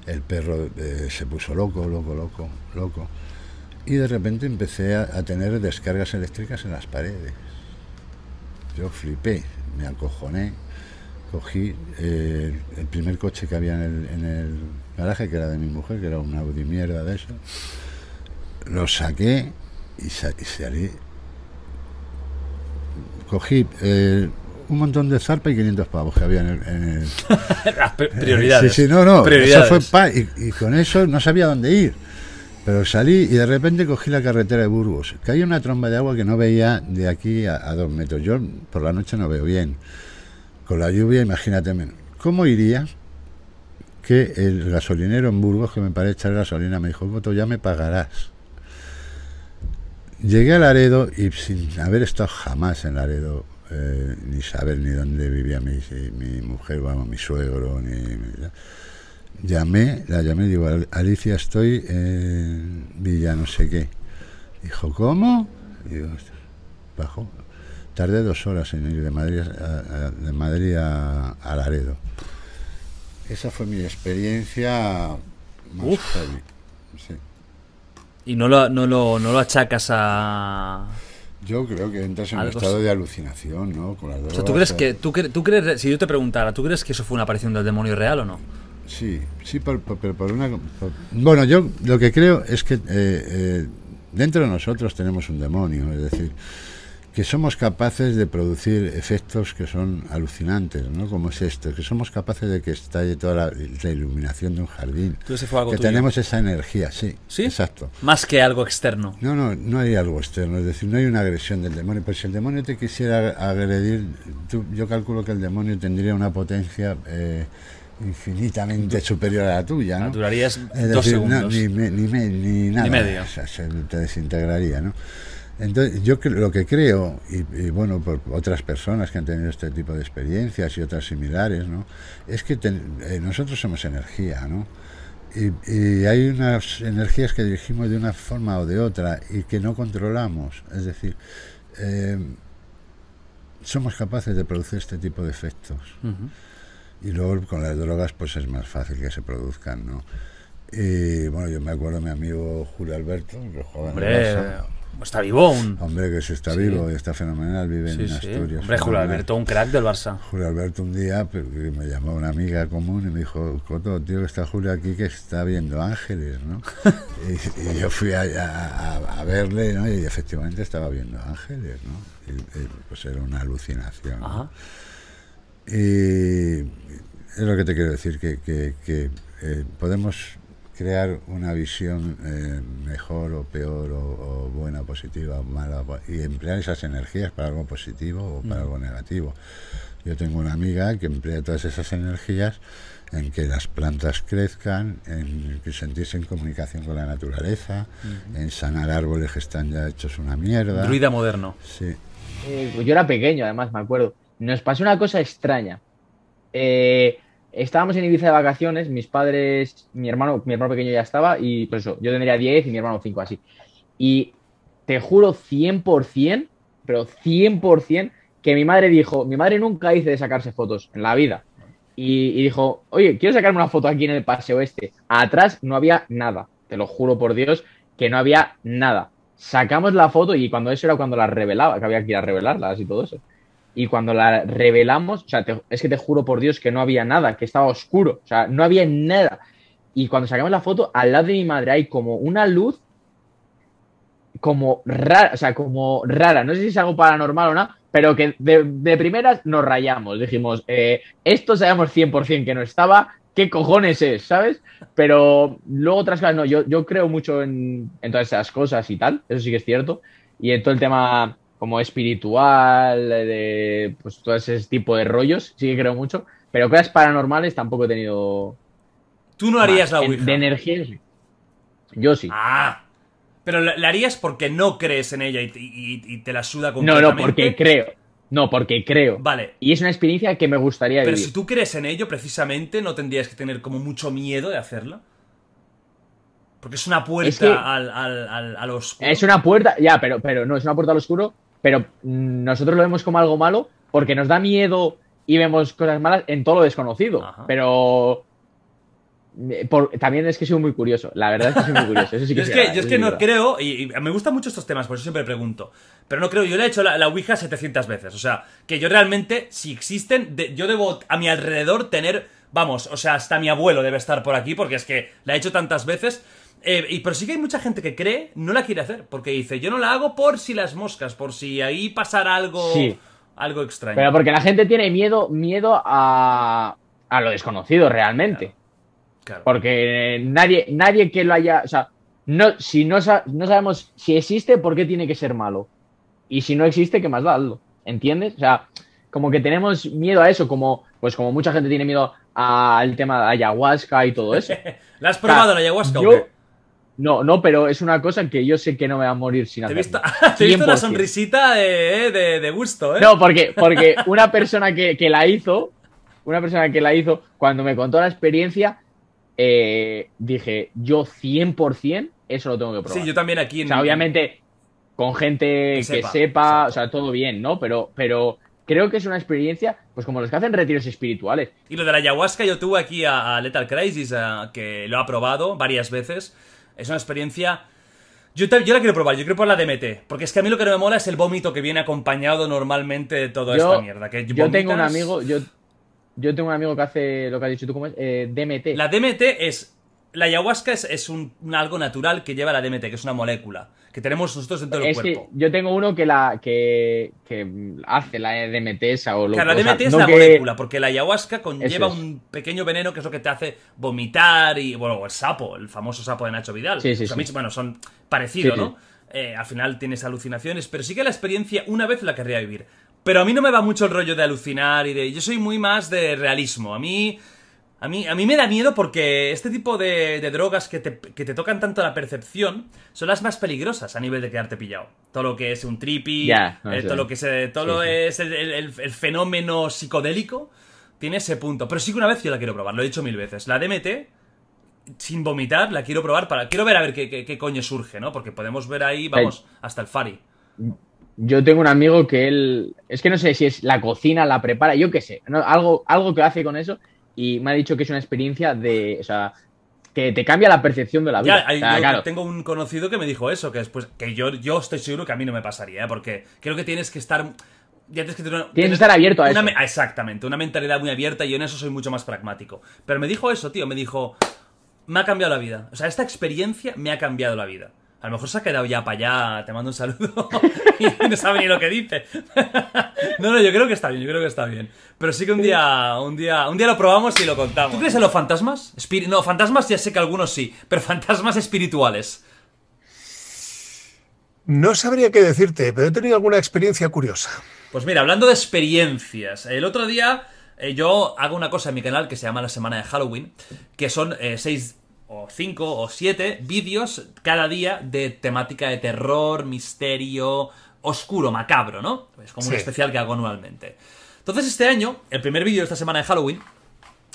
El perro eh, se puso loco, loco, loco, loco. Y de repente empecé a, a tener descargas eléctricas en las paredes. Yo flipé, me acojoné, cogí eh, el primer coche que había en el, en el garaje, que era de mi mujer, que era un Audi mierda de eso. Lo saqué y, sa- y salí. Cogí eh, un montón de zarpa y 500 pavos que había en el... en el- [LAUGHS] Las pri- prioridades. Sí, sí, no, no. Eso fue pa- y, y con eso no sabía dónde ir. Pero salí y de repente cogí la carretera de Burgos. Caía una tromba de agua que no veía de aquí a, dos metros. Yo por la noche no veo bien. Con la lluvia, imagínate menos. ¿Cómo iría que el gasolinero en Burgos que me paré a echar gasolina me dijo, Coto, ya me pagarás? Llegué a Laredo y sin haber estado jamás en Laredo, eh, ni saber ni dónde vivía mi, mi mujer, vamos, mi suegro, ni, ni- llamé, la llamé y digo, "Al- Alicia, estoy en Villa no sé qué. Dijo, ¿cómo? Y digo, bajó. Tardé dos horas en ir de Madrid a, a- de Madrid a, a Laredo. Esa fue mi experiencia más Uf. heavy. Sí. Y no lo, no lo, no lo achacas a... Yo creo que entras en un estado de alucinación, ¿no? Con las O sea, drogas, ¿tú crees eh. que, tú, cre- tú crees, si yo te preguntara, ¿tú crees que eso fue una aparición del demonio real o no? Sí, sí, por, por- pero por una... por- bueno, yo lo que creo es que eh, eh, dentro de nosotros tenemos un demonio, es decir, que somos capaces de producir efectos que son alucinantes, ¿no? Como es esto, que somos capaces de que estalle toda la, la iluminación de un jardín, ese fue algo que tuyo. tenemos esa energía, sí, ¿Sí? exacto. Más que algo externo. No, no, no hay algo externo, es decir, no hay una agresión del demonio. Pues si el demonio te quisiera agredir, tú- yo calculo que el demonio tendría una potencia eh, infinitamente superior a la tuya, ¿no? Durarías dos decir, no, segundos. ni, me- ni, me- ni nada. medio. O sea, se te desintegraría, ¿no? Entonces, yo lo que creo, y, y bueno, por otras personas que han tenido este tipo de experiencias y otras similares, ¿no? Es que ten- eh, nosotros somos energía, ¿no? Y, y hay unas energías que dirigimos de una forma o de otra y que no controlamos. Es decir, eh, somos capaces de producir este tipo de efectos. Ujú. Y luego con las drogas pues es más fácil que se produzcan, ¿no? Y bueno, yo me acuerdo de mi amigo Julio Alberto, que jugaba en el Hombre, Barça. está vivo aún. Hombre, que sí está Sí. vivo y está fenomenal, vive Sí, en sí. Asturias. Hombre, Julio. Alberto, un crack del Barça. Julio Alberto un día pero, me llamó una amiga común y me dijo, Coto, tío, que está Julio aquí que está viendo ángeles, ¿no? [LAUGHS] y, y yo fui a, a- a- a verle, ¿no? Y efectivamente estaba viendo ángeles, ¿no? Y, y, pues era una alucinación. Y es lo que te quiero decir, que, que- que, eh, podemos, crear una visión eh, mejor o peor o, o buena, positiva o mala y emplear esas energías para algo positivo o para Mm. algo negativo. Yo tengo una amiga que emplea todas esas energías en que las plantas crezcan, en que sentirse en comunicación con la naturaleza, Ujú. en sanar árboles que están ya hechos una mierda. Druida moderno. Sí. Eh, pues yo era pequeño, además, me acuerdo. Nos pasó una cosa extraña. Eh, estábamos en Ibiza de vacaciones, mis padres, mi hermano, mi hermano pequeño ya estaba, y pues eso, yo tendría 10 y mi hermano 5, así. Y te juro 100%, pero 100%, que mi madre dijo, mi madre nunca dice de sacarse fotos en la vida. Y, y dijo, oye, quiero sacarme una foto aquí en el paseo este. Atrás no había nada, te lo juro por Dios, que no había nada. Sacamos la foto y cuando eso era cuando la revelaba, que había que ir a revelarlas y todo eso. Y cuando la revelamos, o sea, es que te juro por Dios que no había nada, que estaba oscuro, o sea, no había nada. Y cuando sacamos la foto, al lado de mi madre hay como una luz como rara, o sea, como rara, no sé si es algo paranormal o no, pero que de, primeras nos rayamos, dijimos, eh, esto sabemos 100% que no estaba, ¿qué cojones es? ¿Sabes? Pero luego otras cosas, no, yo, yo creo mucho en, en todas esas cosas y tal, eso sí que es cierto, y en todo el tema como espiritual, de pues todo ese tipo de rollos, sí que creo mucho, pero cosas paranormales tampoco he tenido... Tú no harías más. la Ouija. De energía, sí. Yo sí. Ah. Pero la, harías porque no crees en ella y, y- y te la suda No, completamente. no, porque creo. No, porque creo. Vale. Y es una experiencia que me gustaría Pero vivir. si tú crees en ello, precisamente, no tendrías que tener como mucho miedo de hacerla. Porque es una puerta Es que- al, al, al, al oscuro. Es una puerta, ya, pero, pero no, es una puerta al oscuro, pero nosotros lo vemos como algo malo porque nos da miedo y vemos cosas malas en todo lo desconocido. Pero por- también es que soy muy curioso, la verdad es que soy muy curioso. Eso sí [LAUGHS] que yo es que, yo es que no verdad. creo, y, y me gustan mucho estos temas, por eso siempre pregunto. Pero no creo, yo le he hecho la, la Ouija 700 veces. O sea, que yo realmente, si existen, de- yo debo a mi alrededor tener, vamos, o sea, hasta mi abuelo debe estar por aquí, porque es que la he hecho tantas veces. Eh, y, pero sí que hay mucha gente que cree, no la quiere hacer, porque dice, yo no la hago por si las moscas, por si ahí pasara algo, Sí. algo extraño. Pero porque la gente tiene miedo, miedo a, a lo desconocido realmente. Porque nadie, nadie que lo haya. O sea, no, si no, sa- no sabemos si existe, ¿por qué tiene que ser malo? Y si no existe, ¿qué más da? ¿Entiendes? O sea, como que tenemos miedo a eso, como, pues como mucha gente tiene miedo al tema de ayahuasca y todo eso. [LAUGHS] ¿La has probado la ayahuasca o qué? No, no, pero es una cosa que yo sé que no me va a morir sin Te he hacerlo. visto, [LAUGHS] te he visto una 100%. sonrisita de, de, de gusto, ¿eh? No, porque, porque una persona que, que la hizo, una persona que la hizo, cuando me contó la experiencia, eh, dije, yo 100% eso lo tengo que probar. Sí, yo también aquí en- O sea, obviamente, con gente Que que sepa, sepa, o sea, todo bien, ¿no? Pero, pero creo que es una experiencia, pues como los que hacen retiros espirituales. Y lo de la ayahuasca, yo tuve aquí a, a Lethal Crisis, a- que lo ha probado varias veces. Es una experiencia. Yo, te- yo la quiero probar, yo quiero probar la DMT. Porque es que a mí lo que no me mola es el vómito que viene acompañado normalmente de toda Yo- esta mierda. Que Yo tengo un amigo, yo, yo tengo un amigo que hace lo que has dicho tú, ¿cómo es? Eh, DMT. La DMT es. La ayahuasca es, es un, un algo natural que lleva la DMT, que es una molécula. Que tenemos nosotros dentro del cuerpo. que yo tengo uno que la que, que hace la DMT esa o lo Claro, la o sea, DMT es no la que- molécula, porque la ayahuasca conlleva es. un pequeño veneno que es lo que te hace vomitar y, bueno, el sapo, el famoso sapo de Nacho Vidal. Sí, sí, O sea, sí. mí, bueno, son parecidos, ¿no? Eh, al final tienes alucinaciones, pero sí que la experiencia una vez la querría vivir. Pero a mí no me va mucho el rollo de alucinar y de... Yo soy muy más de realismo. A mí... A mí, a mí me da miedo porque este tipo de, de drogas que te, que te tocan tanto la percepción son las más peligrosas a nivel de quedarte pillado. Todo lo que es un trippy, no eh, todo lo que es, todo Sí, lo sí. es el, el- el- el fenómeno psicodélico tiene ese punto. Pero sí que una vez yo la quiero probar, lo he dicho mil veces. La DMT, sin vomitar, la quiero probar para. Quiero ver a ver qué, qué- qué coño surge, ¿no? Porque podemos ver ahí, vamos, hasta el Fari. Yo tengo un amigo que él es que no sé si es la cocina, la prepara, yo qué sé, ¿no? algo algo que hace con eso y me ha dicho que es una experiencia de, o sea, que te cambia la percepción de la vida. Ya, hay- O sea, yo claro, tengo un conocido que me dijo eso, que después. Que yo, yo estoy seguro que a mí no me pasaría, ¿eh? Porque creo que tienes que estar. Ya tienes que tener, Tienes que estar abierto a una eso. me- Exactamente, una mentalidad muy abierta y yo en eso soy mucho más pragmático. Pero me dijo eso, tío, me dijo. Me ha cambiado la vida. O sea, esta experiencia me ha cambiado la vida. A lo mejor se ha quedado ya para allá, te mando un saludo [LAUGHS] y no sabe ni lo que dice. [LAUGHS] no, no, yo creo que está bien, yo creo que está bien. Pero sí que un día, un día, un día lo probamos y lo contamos. ¿Tú crees en los fantasmas? No, fantasmas ya sé que algunos sí, pero fantasmas espirituales. No sabría qué decirte, pero he tenido alguna experiencia curiosa. Pues mira, hablando de experiencias, el otro día eh, yo hago una cosa en mi canal que se llama la semana de Halloween, que son eh, seis o cinco o siete vídeos cada día de temática de terror, misterio, oscuro, macabro, ¿no? Es como un especial que hago anualmente. Entonces este año, el primer vídeo de esta semana de Halloween,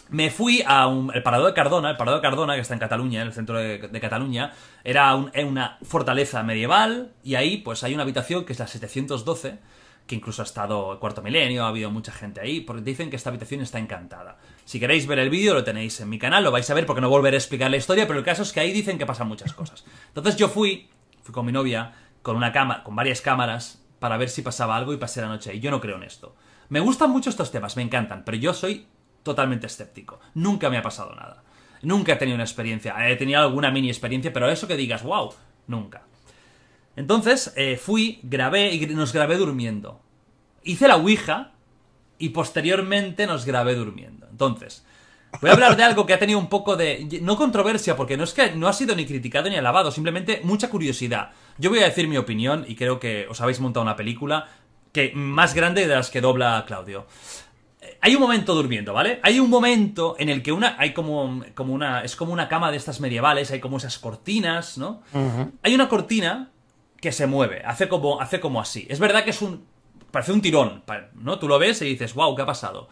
me fui a un, el Parador de Cardona, el Parador de Cardona, que está en Cataluña, en el centro de, de Cataluña, era un- eh, una fortaleza medieval y ahí pues hay una habitación que es la 712, que incluso ha estado el cuarto milenio, ha habido mucha gente ahí, porque dicen que esta habitación está encantada. Si queréis ver el vídeo, lo tenéis en mi canal, lo vais a ver porque no volveré a explicar la historia, pero el caso es que ahí dicen que pasan muchas cosas. Entonces yo fui, fui con mi novia, con una cama, con varias cámaras, para ver si pasaba algo y pasé la noche ahí. Yo no creo en esto. Me gustan mucho estos temas, me encantan, pero yo soy totalmente escéptico. Nunca me ha pasado nada. Nunca he tenido una experiencia. He tenido alguna mini experiencia, pero eso que digas, wow, nunca. Entonces eh, fui, grabé y nos grabé durmiendo. Hice la Ouija y posteriormente nos grabé durmiendo. Entonces, voy a hablar de algo que ha tenido un poco de... No controversia, porque no es que no ha sido ni criticado ni alabado, simplemente mucha curiosidad. Yo voy a decir mi opinión y creo que os habéis montado una película que más grande de las que dobla Claudio. Eh, Hay un momento durmiendo, ¿vale? Hay un momento en el que una hay como, como una es como una cama de estas medievales, hay como esas cortinas, ¿no? Hay una cortina que se mueve, hace como, hace como así. Es verdad que es un. Parece un tirón, ¿no? Tú lo ves y dices, wow, ¿qué ha pasado?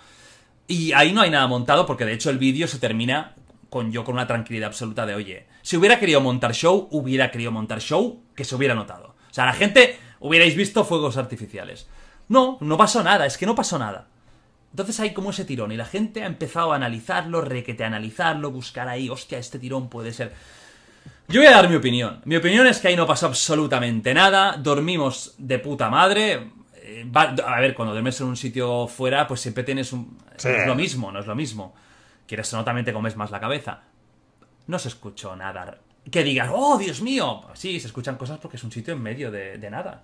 Y ahí no hay nada montado, porque de hecho el vídeo se termina con yo con una tranquilidad absoluta de, oye, si hubiera querido montar show, hubiera querido montar show que se hubiera notado. O sea, la gente hubierais visto fuegos artificiales. No, no pasó nada, es que no pasó nada. Entonces hay como ese tirón y la gente ha empezado a analizarlo, requete analizarlo, buscar ahí, hostia, este tirón puede ser. Yo voy a dar mi opinión. Mi opinión es que ahí no pasó absolutamente nada. Dormimos de puta madre. Eh, va- a ver, cuando duermes en un sitio fuera, pues siempre tienes un. Sí. No es lo mismo, no es lo mismo. Quieres o no, también te comes más la cabeza. No se escuchó nada. Que digas, oh, Dios mío. Sí, se escuchan cosas porque es un sitio en medio de, de nada.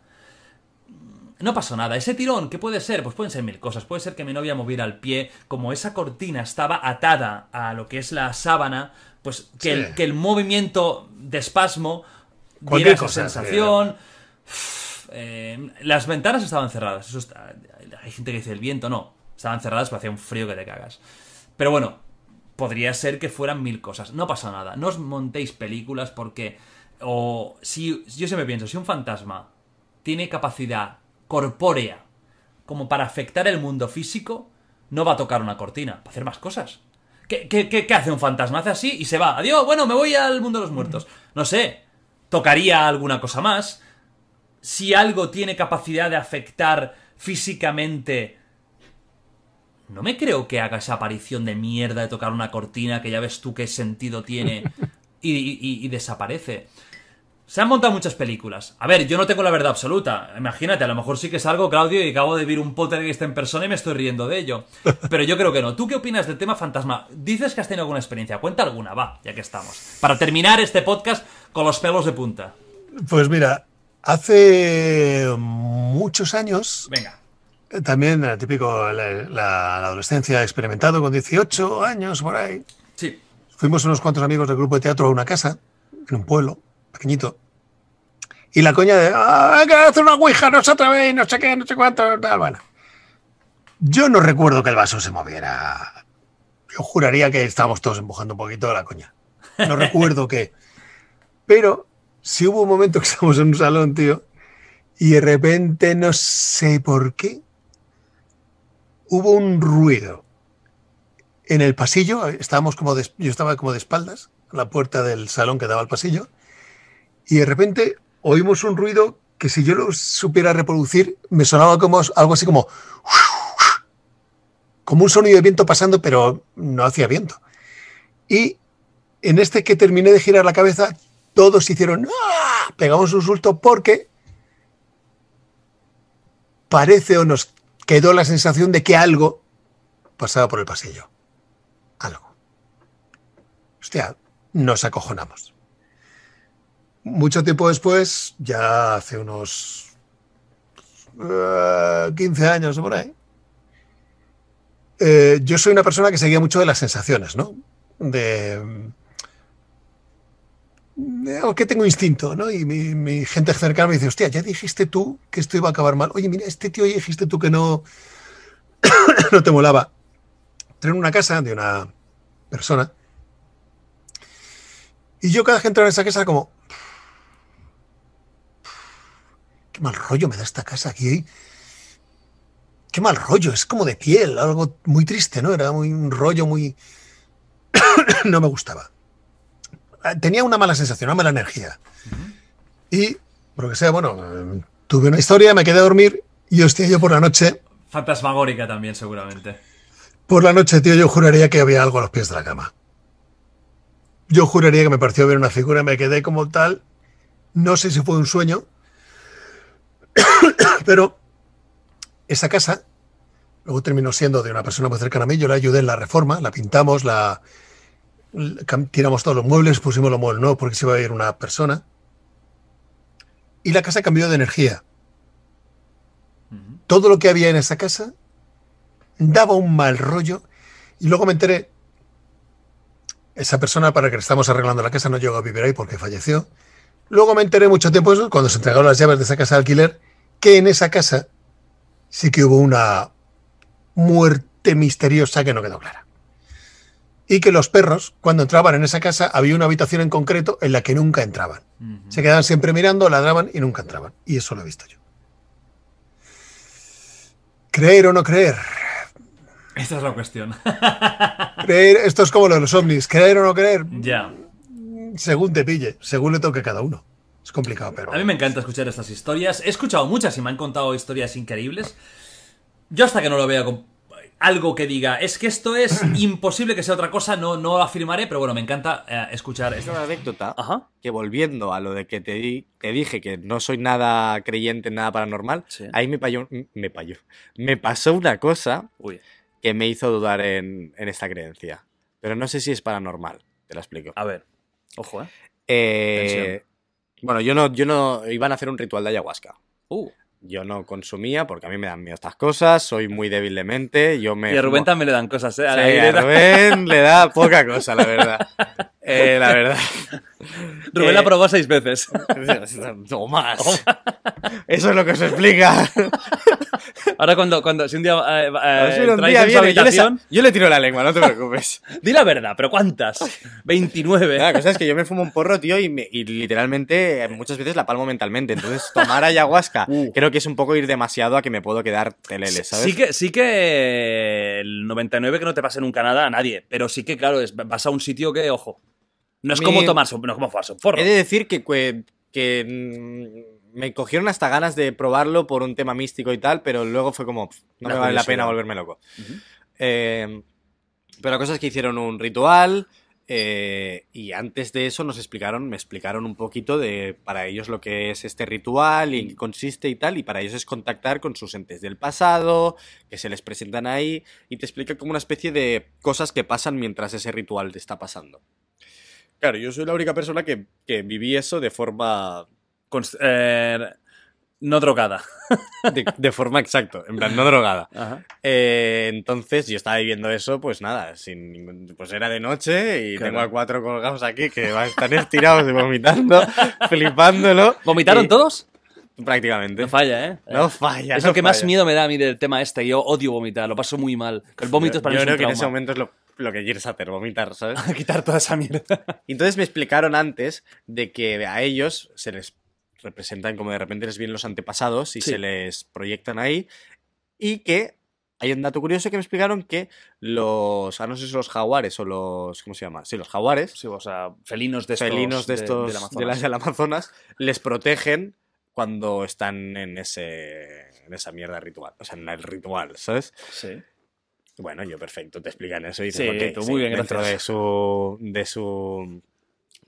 No pasó nada. Ese tirón, ¿qué puede ser? Pues pueden ser mil cosas. Puede ser que mi novia moviera el pie, como esa cortina estaba atada a lo que es la sábana, pues que, Sí. el, que el movimiento de espasmo diera esa cosa, sensación. Eh, las ventanas estaban cerradas. Eso está- hay gente que dice el viento, no. Estaban cerradas, pero hacía un frío que te cagas. Pero bueno, podría ser que fueran mil cosas. No pasa nada. No os montéis películas porque. O si. Yo siempre pienso, si un fantasma tiene capacidad corpórea como para afectar el mundo físico, no va a tocar una cortina, va a hacer más cosas. ¿Qué, qué, qué- qué hace un fantasma? Hace así y se va. Adiós, bueno, me voy al mundo de los muertos. No sé, tocaría alguna cosa más. Si algo tiene capacidad de afectar físicamente no me creo que haga esa aparición de mierda de tocar una cortina que ya ves tú qué sentido tiene [LAUGHS] y, y- y desaparece. Se han montado muchas películas. A ver, yo no tengo la verdad absoluta. Imagínate, a lo mejor sí que salgo, Claudio, y acabo de vivir un poltergeist en persona y me estoy riendo de ello. [LAUGHS] Pero yo creo que no. ¿Tú qué opinas del tema fantasma? Dices que has tenido alguna experiencia. Cuenta alguna, va, ya que estamos. Para terminar este podcast con los pelos de punta. Pues mira, hace muchos años, Venga. eh, también típico la, la- la adolescencia experimentado con 18 años por ahí. Sí. Fuimos unos cuantos amigos del grupo de teatro a una casa, en un pueblo pequeñito. Y la coña de, ah, hay que hacer una ouija, no se atreve, no sé qué, no sé cuánto, tal, bueno. Yo no recuerdo que el vaso se moviera. Yo juraría que estábamos todos empujando un poquito la coña. No recuerdo [LAUGHS] qué. Pero si hubo un momento que [LAUGHS] estábamos en un salón, tío, y de repente, no sé por qué, hubo un ruido en el pasillo. Estábamos como de- yo estaba como de espaldas a la puerta del salón que daba al pasillo, y de repente oímos un ruido que si yo lo supiera reproducir, me sonaba como algo así como [LAUGHS] como un sonido de viento pasando, pero no hacía viento. Y en este que terminé de girar la cabeza, todos hicieron ¡Ah! pegamos un susto porque parece o nos quedó la sensación de que algo pasaba por el pasillo. Algo. Hostia, nos acojonamos. mucho tiempo después, ya hace unos eh, 15 años o por ahí, eh, yo soy una persona que seguía mucho de las sensaciones, ¿no? De. De- o que tengo instinto, ¿no? Y mi, gente cercana me dice, hostia, ya dijiste tú que esto iba a acabar mal. Oye, mira, este tío ya dijiste tú que no, [COUGHS] no te molaba. Entré en una casa de una persona y yo cada vez que entraba en esa casa como, qué mal rollo me da esta casa aquí. Qué mal rollo, es como de piel, algo muy triste, ¿no? Era muy, un rollo muy... [COUGHS] no me gustaba. Ah, Tenía una mala sensación, una mala energía. Y, por lo que sea, bueno, tuve una historia, me quedé a dormir y, hostia, yo por la noche, Fantasmagórica también, seguramente. por la noche, tío, yo juraría que había algo a los pies de la cama. Yo juraría que me pareció ver una figura, me quedé como tal. No sé si fue un sueño, [COUGHS] pero esa casa luego terminó siendo de una persona muy cercana a mí. Yo la ayudé en la reforma, la pintamos, la, tiramos todos los muebles, pusimos los muebles nuevos porque se iba a ir una persona. Y la casa cambió de energía. Todo lo que había en esa casa daba un mal rollo. Y luego me enteré, esa persona para que le estamos arreglando la casa no llegó a vivir ahí porque falleció. Luego me enteré mucho tiempo después, cuando se entregaron las llaves de esa casa de alquiler, que en esa casa sí que hubo una muerte misteriosa que no quedó clara. Y que los perros, cuando entraban en esa casa, había una habitación en concreto en la que nunca entraban. Se quedaban siempre mirando, ladraban y nunca entraban. Y eso lo he visto yo. Creer o no creer. Esta es la cuestión. [LAUGHS] Creer, esto es como lo de los ovnis. Creer o no creer, ya. según te pille, según le toque a cada uno. Es complicado, pero. A mí me encanta escuchar estas historias. He escuchado muchas y me han contado historias increíbles. Yo hasta que no lo vea algo que diga, es que esto es [CLEARS THROAT] imposible que sea otra cosa, no, no lo afirmaré, pero bueno, me encanta eh, escuchar Es esto. una anécdota que volviendo a lo de que te, di- te dije que no soy nada creyente en nada paranormal, ahí me, payó- me, payó- me pasó una cosa que me hizo dudar en, en esta creencia. Pero no sé si es paranormal, te lo explico. A ver, ojo, ¿eh? Eh, bueno, yo no, yo no iban a hacer un ritual de ayahuasca. Uh. Yo no consumía porque a mí me dan miedo estas cosas, soy muy débil de mente, yo me... Y a Rubén fumo- también le dan cosas, ¿eh? A la. Rubén le da [LAUGHS] poca cosa, la verdad. Eh, la verdad. [LAUGHS] Rubén Eh, la probó seis veces. [LAUGHS] O más. Eso es lo que se explica. [LAUGHS] Ahora cuando, cuando si un día, eh, eh, si un día viene, yo, le yo le tiro la lengua, no te preocupes. di la verdad, pero ¿cuántas? 29. La cosa es que yo me fumo un porro, tío, y, me- y literalmente eh, muchas veces la palmo mentalmente. Entonces, tomar ayahuasca creo que es un poco ir demasiado a que me puedo quedar telele, ¿sabes? Sí que, sí que el 99 que no te pase nunca nada a nadie, pero sí que, claro, es- vas a un sitio que, ojo, no es como tomarse, un- no es como forro. He de decir que, que, que, mm, me cogieron hasta ganas de probarlo por un tema místico y tal, pero luego fue como, pff, no La me vale la pena volverme loco. Eh, pero la cosa es que hicieron un ritual eh, y antes de eso nos explicaron, me explicaron un poquito de para ellos lo que es este ritual y en qué consiste y tal, y para ellos es contactar con sus entes del pasado, que se les presentan ahí, y te explican como una especie de cosas que pasan mientras ese ritual te está pasando. Claro, yo soy la única persona que, que viví eso de forma... Eh, no drogada. [LAUGHS] De, de forma exacto, en plan, no drogada. Ajá. Eh, entonces yo estaba viviendo eso, pues nada, sin ningún- pues era de noche y Claro. tengo a cuatro colgados aquí que van- están estirados y vomitando, [LAUGHS] flipándolo. ¿Vomitaron Y- todos? Prácticamente. No falla, ¿eh? No falla. Es no lo que más miedo me da a mí del tema este. Yo odio vomitar, lo paso muy mal. El vómito es para Yo mí es creo un que en ese momento es lo, lo que quieres hacer, vomitar, ¿sabes? [LAUGHS] Quitar toda esa mierda. [LAUGHS] Y entonces me explicaron antes de que a ellos se les representan como de repente les vienen los antepasados y Sí. se les proyectan ahí. Y que hay un dato curioso que me explicaron que los, ah, no sé si los jaguares o los, ¿cómo se llama? Sí, los jaguares. Sí, o sea, felinos de estos. felinos de de- estos de, Amazonas. las del Amazonas les protegen cuando están en ese en esa mierda ritual, o sea, en el ritual, ¿sabes? Sí. Bueno, yo perfecto, te explican eso y dices, Sí, ok, tú sí, muy bien, dentro gracias. de su de su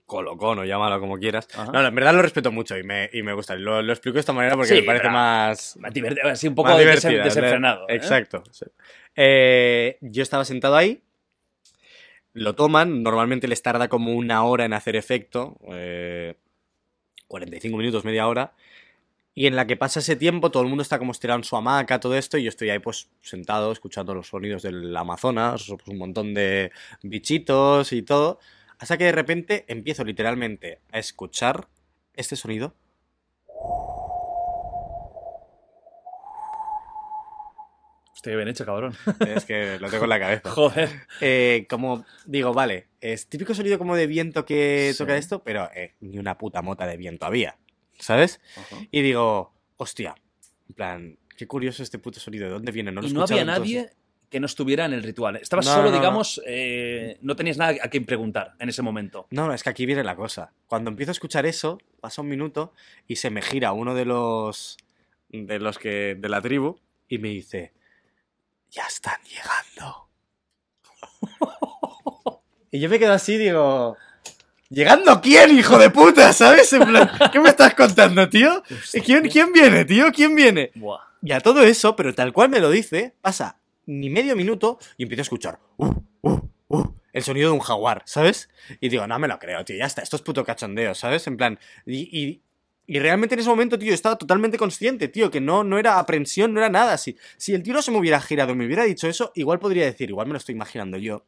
colocón o llámalo como quieras. Ajá. No, en verdad lo respeto mucho y me, y me gusta. Lo, lo explico de esta manera porque Sí, me parece más... más divertido, así un poco divertida, desenfrenado, ¿eh? Exacto. Eh, yo estaba sentado ahí, lo toman, normalmente les tarda como una hora en hacer efecto. eh, 45 minutos, media hora, y en la que pasa ese tiempo, todo el mundo está como estirado en su hamaca, todo esto, y yo estoy ahí pues sentado escuchando los sonidos del Amazonas, pues, un montón de bichitos y todo, hasta que de repente empiezo literalmente a escuchar este sonido. Estoy bien hecho, cabrón. Es que lo tengo en la cabeza. [LAUGHS] Joder. Eh, como digo, vale, es típico sonido como de viento que Sí. toca esto, pero eh, ni una puta mota de viento había, ¿sabes? Y digo, hostia, en plan, qué curioso este puto sonido, ¿de dónde viene? No lo y no había nadie que no estuviera en el ritual. Estabas No, solo, no. digamos, eh, no tenías nada a quien preguntar en ese momento. No, no, es que aquí viene la cosa. Cuando empiezo a escuchar eso, pasa un minuto y se me gira uno de los de los que de la tribu y me dice, "Ya están llegando." [LAUGHS] y yo me quedo así, digo, ¿Llegando quién, hijo de puta? ¿Sabes? En plan, ¿qué me estás contando, tío? ¿Quién, quién viene, tío? ¿Quién viene? Y a todo eso, pero tal cual me lo dice, pasa ni medio minuto y empiezo a escuchar "Uh, uh, uh", el sonido de un jaguar, ¿sabes? Y digo, no me lo creo, tío, ya está, esto es puto cachondeo, ¿sabes? En plan, y, y- y realmente en ese momento, tío, yo estaba totalmente consciente, tío, que no, no era aprensión, no era nada. Si, si el tío no se me hubiera girado y me hubiera dicho eso, igual podría decir, igual me lo estoy imaginando yo.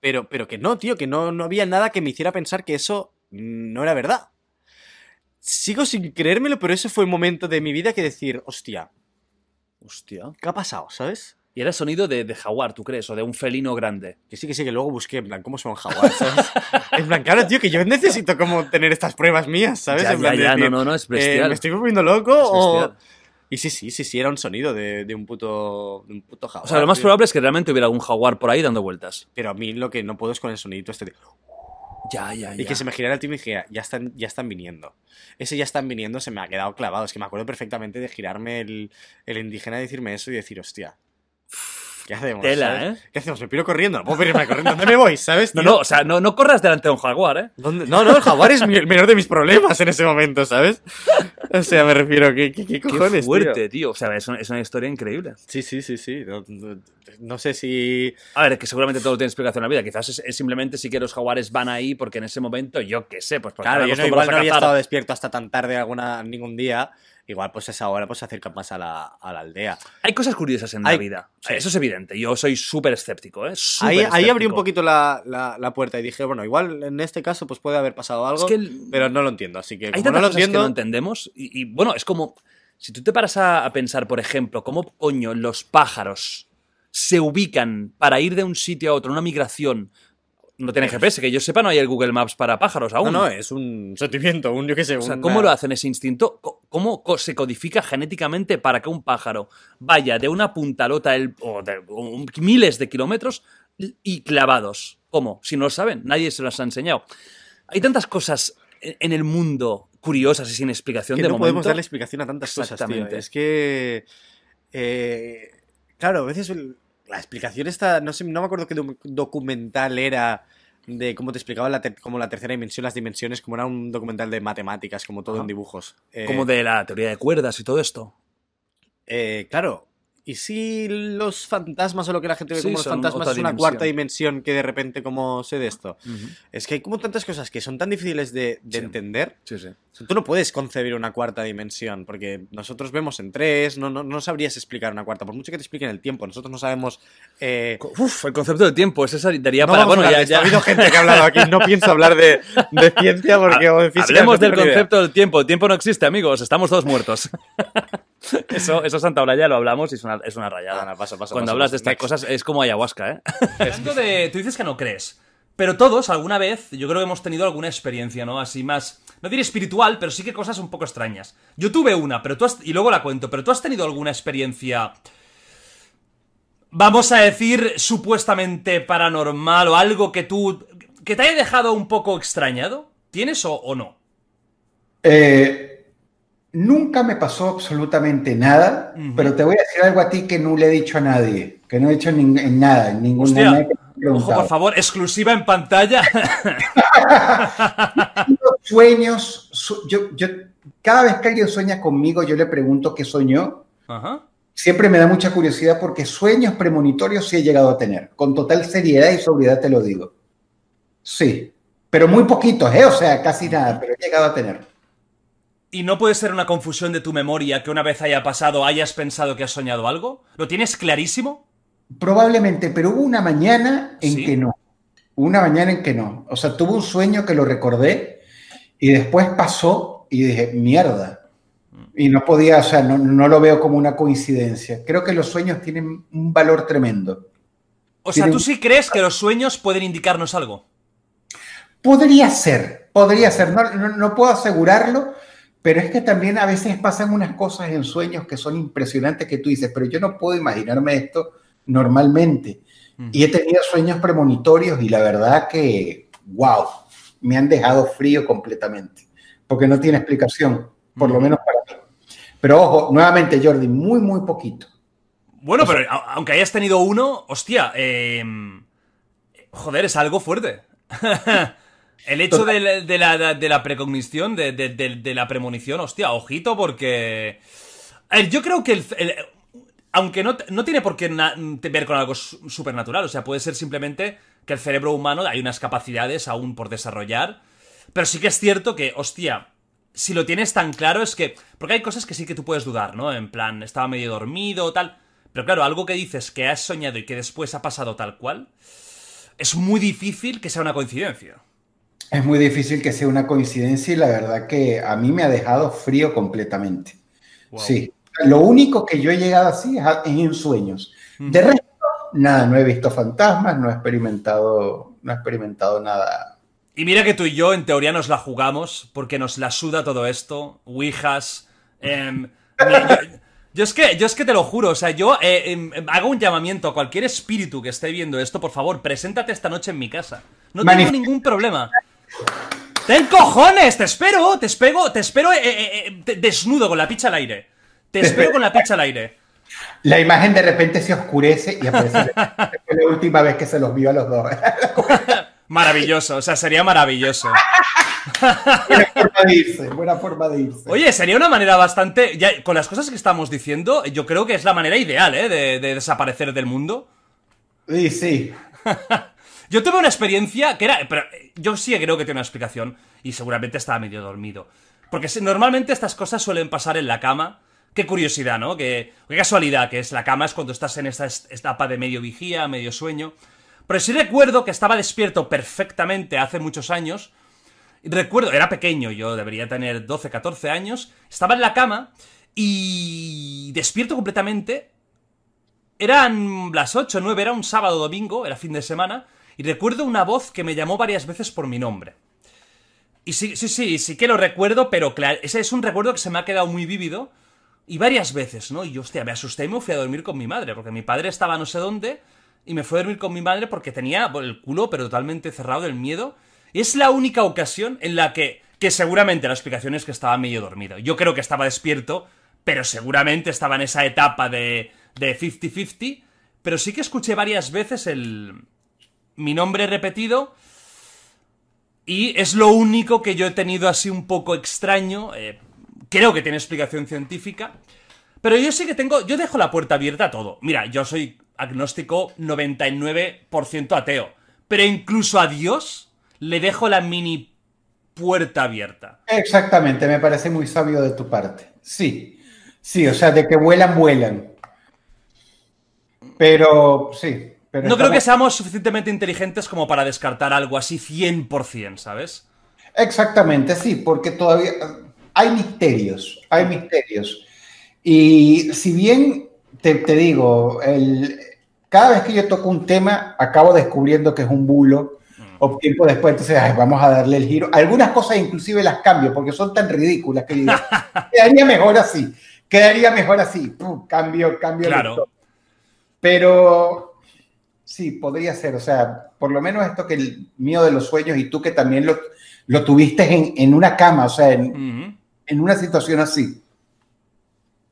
Pero, pero que no, tío, que no, no había nada que me hiciera pensar que eso no era verdad. Sigo sin creérmelo, pero ese fue el momento de mi vida que decir, hostia, Hostia. ¿qué ha pasado, sabes? Y era sonido de, de jaguar, ¿tú crees? O de un felino grande. Que sí, que sí, que luego busqué, en plan, ¿cómo son jaguar, sabes? [LAUGHS] en plan, claro, tío, que yo necesito como tener estas pruebas mías, ¿sabes? Ya, En plan, ya, ya, no, no, no, es eh, bestial. ¿Me estoy volviendo loco Es o...? Y sí, sí, sí, sí, era un sonido de, de un puto, de un puto jaguar. O sea, lo más tío. probable es que realmente hubiera algún jaguar por ahí dando vueltas. Pero a mí lo que no puedo es con el sonidito este de... Ya, ya, Y que se me girara el tío y me dijera, ya están, ya están viniendo. Ese ya están viniendo se me ha quedado clavado. Es que me acuerdo perfectamente de girarme el, el indígena y decirme eso y decir, hostia, ¿qué hacemos? Tela, sabes? ¿eh? ¿Qué hacemos? Me piro corriendo, no puedo irme corriendo. ¿Dónde me voy? ¿Sabes? No, tío? no, o sea, no, no corras delante de un jaguar, ¿eh? ¿Dónde? No, no, el jaguar es mi- el menor de mis problemas en ese momento, ¿sabes? O sea, me refiero, ¿qué, qué, qué cojones, Qué tío? fuerte, tío. O sea, es una, es una historia increíble. Sí, sí, sí, sí. No, no- no sé si... A ver, que seguramente todo tiene explicación en la vida. Quizás es, es simplemente sí que los jaguares van ahí porque en ese momento, yo qué sé, pues porque Claro, yo no, igual no había estado despierto hasta tan tarde alguna, ningún día. Igual, pues esa hora pues, se acerca más a la, a la aldea. Hay cosas curiosas en Hay- la vida. Eso es evidente. Yo soy súper escéptico, ¿eh? Súper Ahí, ahí abrí un poquito la, la- la puerta y dije, bueno, igual en este caso pues puede haber pasado algo, Es que el- pero no lo entiendo. Así que Hay como no lo cosas que entiendo, no entendemos. Y, y, bueno, es como. Si tú te paras a, a pensar, por ejemplo, cómo coño los pájaros se ubican para ir de un sitio a otro, una migración. No tienen GPS, que yo sepa, no hay el Google Maps para pájaros aún. no, no, es un sentimiento, un yo qué sé. O sea, una- ¿cómo lo hacen ese instinto? ¿Cómo se codifica genéticamente para que un pájaro vaya de una puntalota el- o de miles de kilómetros y clavados? ¿Cómo? Si no lo saben, nadie se los ha enseñado. Hay tantas cosas en el mundo curiosas y sin explicación que de no momento. podemos darle explicación a tantas cosas, tío. Exactamente. Es que... eh, claro, a veces el- la explicación está... No sé, no me acuerdo qué docu- documental era de cómo te explicaba la, como la tercera dimensión, las dimensiones, como era un documental de matemáticas, como todo Ajá. en dibujos. Eh, Como de la teoría de cuerdas y todo esto. Eh, claro. ¿Y si los fantasmas o lo que la gente ve Sí, como los fantasmas es una dimensión. cuarta dimensión que de repente como sé de esto? Es que hay como tantas cosas que son tan difíciles de, de entender. Sí, sí. Tú no puedes concebir una cuarta dimensión porque nosotros vemos en tres, no, no, no sabrías explicar una cuarta, por mucho que te expliquen el tiempo. Nosotros no sabemos... eh, Uf, el concepto del tiempo, ese daría no para... Bueno, ya. Ha habido gente que ha hablado aquí, no pienso hablar de, de ciencia [LAUGHS] porque física. Hablemos del idea. concepto del tiempo. El tiempo no existe, amigos. Estamos todos muertos. [LAUGHS] [LAUGHS] eso, eso Santa Aula ya lo hablamos y es una, es una rayada. Ah, no, paso, paso, Cuando paso, hablas paso. de estas Next. cosas es como ayahuasca, ¿eh? [LAUGHS] Hablando de... Tú dices que no crees. Pero todos, alguna vez, yo creo que hemos tenido alguna experiencia, ¿no? Así más... No diré espiritual, pero sí que cosas un poco extrañas. Yo tuve una, pero tú has... Y luego la cuento. Pero tú has tenido alguna experiencia... Vamos a decir supuestamente paranormal o algo que tú... que te haya dejado un poco extrañado. ¿Tienes o, o no? Eh, nunca me pasó absolutamente nada, pero te voy a decir algo a ti que no le he dicho a nadie, que no he dicho en, en nada, en ningún haya Ojo, por favor, exclusiva en pantalla. [LAUGHS] Sueños, su- yo, yo, cada vez que alguien sueña conmigo, yo le pregunto qué soñó. Ajá. Siempre me da mucha curiosidad porque sueños premonitorios sí he llegado a tener, con total seriedad y sobriedad te lo digo. Sí, pero muy poquitos, ¿eh? O sea, casi nada, pero he llegado a tener. ¿Y no puede ser una confusión de tu memoria que una vez haya pasado hayas pensado que has soñado algo? ¿Lo tienes clarísimo? Probablemente, pero hubo una mañana en que no. Hubo Una mañana en que no. O sea, tuve un sueño que lo recordé y después pasó y dije, mierda. Y no podía, o sea, no, no lo veo como una coincidencia. Creo que los sueños tienen un valor tremendo. O sea, ¿tú sí crees que los sueños pueden indicarnos algo? Podría ser, podría ser, no, no- no puedo asegurarlo, pero es que también a veces pasan unas cosas en sueños que son impresionantes que tú dices, pero yo no puedo imaginarme esto normalmente. Y he tenido sueños premonitorios y la verdad que, wow, me han dejado frío completamente, porque no tiene explicación, por lo menos para mí. Pero ojo, nuevamente Jordi, muy, muy poquito. Bueno, pero aunque hayas tenido uno, hostia, eh, joder, es algo fuerte. [LAUGHS] El hecho de, la- de la, precognición, de, de- la premonición, hostia, ojito, porque... Yo creo que el, aunque no, no tiene por qué ver con algo su- supernatural, o sea, puede ser simplemente que el cerebro humano hay unas capacidades aún por desarrollar, pero sí que es cierto que, hostia, si lo tienes tan claro es que... Porque hay cosas que sí que tú puedes dudar, ¿no? En plan, estaba medio dormido, tal... Pero claro, algo que dices que has soñado y que después ha pasado tal cual, es muy difícil que sea una coincidencia. Es muy difícil que sea una coincidencia y la verdad que a mí me ha dejado frío completamente. Sí. Lo único que yo he llegado así es, a- es en sueños. De resto, nada, no he visto fantasmas, no he experimentado, no he experimentado nada. Y mira que tú y yo en teoría nos la jugamos porque nos la suda todo esto, ouijas. em, mira, yo, yo es que, yo es que te lo juro, o sea, yo eh, em, em, hago un llamamiento a cualquier espíritu que esté viendo esto, por favor, preséntate esta noche en mi casa. No tengo ningún problema. ¡Ten cojones! Te espero, te espero, te espero eh, eh, eh, te- desnudo con la picha al aire. Te espero con la picha al aire. [LAUGHS] La imagen de repente se oscurece y aparece. Fue la última vez que se los vio a los dos. [LAUGHS] Maravilloso, o sea, sería maravilloso. [LAUGHS] buena forma de irse, buena forma de irse. Oye, sería una manera bastante. Ya, con las cosas que estamos diciendo, yo creo que es la manera ideal, ¿eh? De, de desaparecer del mundo. Sí, sí. Yo tuve una experiencia que era. Pero eh, yo sí creo que tiene una explicación. Y seguramente estaba medio dormido. Porque normalmente estas cosas suelen pasar en la cama. Qué curiosidad, ¿no? Qué, qué casualidad que es la cama, es cuando estás en esta es- etapa de medio vigía, medio sueño. Pero sí recuerdo que estaba despierto perfectamente hace muchos años. Recuerdo, era pequeño, yo debería tener 12, 14 años. Estaba en la cama y despierto completamente. Eran las 8, 9, era un sábado domingo, era fin de semana. Y recuerdo una voz que me llamó varias veces por mi nombre. Y sí, sí, sí, sí que lo recuerdo, pero claro, ese es un recuerdo que se me ha quedado muy vívido. Y varias veces, ¿no? Y yo, hostia, me asusté y me fui a dormir con mi madre, porque mi padre estaba no sé dónde, y me fui a dormir con mi madre porque tenía el culo, pero totalmente cerrado del miedo. Y es la única ocasión en la que, que seguramente la explicación es que estaba medio dormido. Yo creo que estaba despierto, pero seguramente estaba en esa etapa de, de 50-50. Pero sí que escuché varias veces el, mi nombre repetido. Y es lo único que yo he tenido así un poco extraño. eh, creo que tiene explicación científica. Pero yo sí que tengo. Yo dejo la puerta abierta a todo. Mira, yo soy agnóstico 99% ateo. Pero incluso a Dios le dejo la mini puerta abierta. Exactamente, me parece muy sabio de tu parte. Sí, sí, o sea, de que vuelan, vuelan. Pero sí. Pero No creo que estamos- seamos suficientemente inteligentes como para descartar algo así 100%, ¿sabes? Exactamente, sí, porque todavía hay misterios, hay misterios. Y si bien te, te digo, el, cada vez que yo toco un tema, acabo descubriendo que es un bulo, o tiempo después, entonces ay, vamos a darle el giro. Algunas cosas inclusive las cambio porque son tan ridículas que digo, [LAUGHS] quedaría mejor así, quedaría mejor así. Pum, cambio, cambio. Claro. Pero sí, podría ser, o sea, por lo menos esto que el mío de los sueños y tú que también lo, lo tuviste en, en una cama, o sea, en, en una situación así.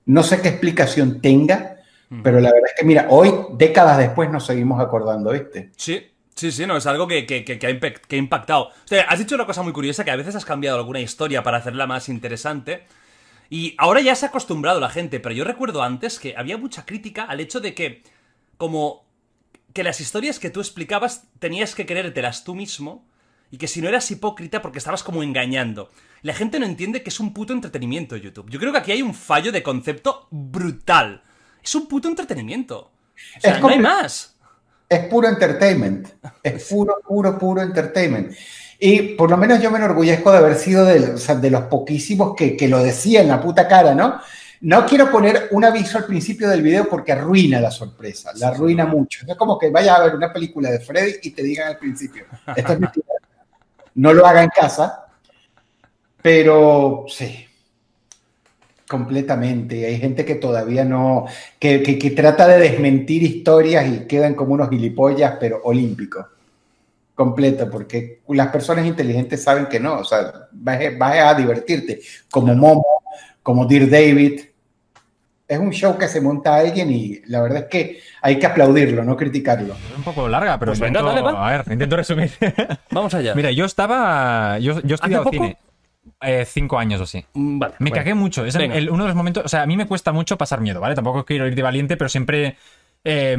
No sé qué explicación tenga, pero la verdad es que, mira, hoy, décadas después, nos seguimos acordando, ¿viste? Sí, sí, sí, no, es algo que, que- que- que ha, impe- que ha impactado. O sea, has dicho una cosa muy curiosa, que a veces has cambiado alguna historia para hacerla más interesante. Y ahora ya se ha acostumbrado la gente, pero yo recuerdo antes que había mucha crítica al hecho de que, como que las historias que tú explicabas tenías que creértelas tú mismo y que si no eras hipócrita porque estabas como engañando. La gente no entiende que es un puto entretenimiento YouTube. Yo creo que aquí hay un fallo de concepto brutal. Es un puto entretenimiento. O sea, Es no hay más. Es puro entertainment. Es [LAUGHS] puro, puro, puro entertainment. Y por lo menos yo me enorgullezco de haber sido de, o sea, de los poquísimos que, que lo decía en la puta cara, ¿no? No quiero poner un aviso al principio del video porque arruina la sorpresa, la arruina mucho. Es como que vayas a ver una película de Freddy y te digan al principio, esto es mentira. No lo haga en casa, pero sí, completamente. Hay gente que todavía no, que, que- que trata de desmentir historias y quedan como unos gilipollas, pero olímpicos. Completo, porque las personas inteligentes saben que no, o sea, vas, a- vas a divertirte, como Momo, como Dear David. Es un show que se monta alguien y la verdad es que hay que aplaudirlo, no criticarlo. un poco larga, pero Pues venga, intento- dale, va. a ver, intento resumir. [LAUGHS] Vamos allá. Mira, yo estaba. Yo, yo he estudiado poco? cine. eh, cinco años o así. Mm, Vale. Me bueno. cagué mucho. Es el- uno de los momentos. O sea, a mí me cuesta mucho pasar miedo, ¿vale? Tampoco quiero ir de valiente, pero siempre. eh,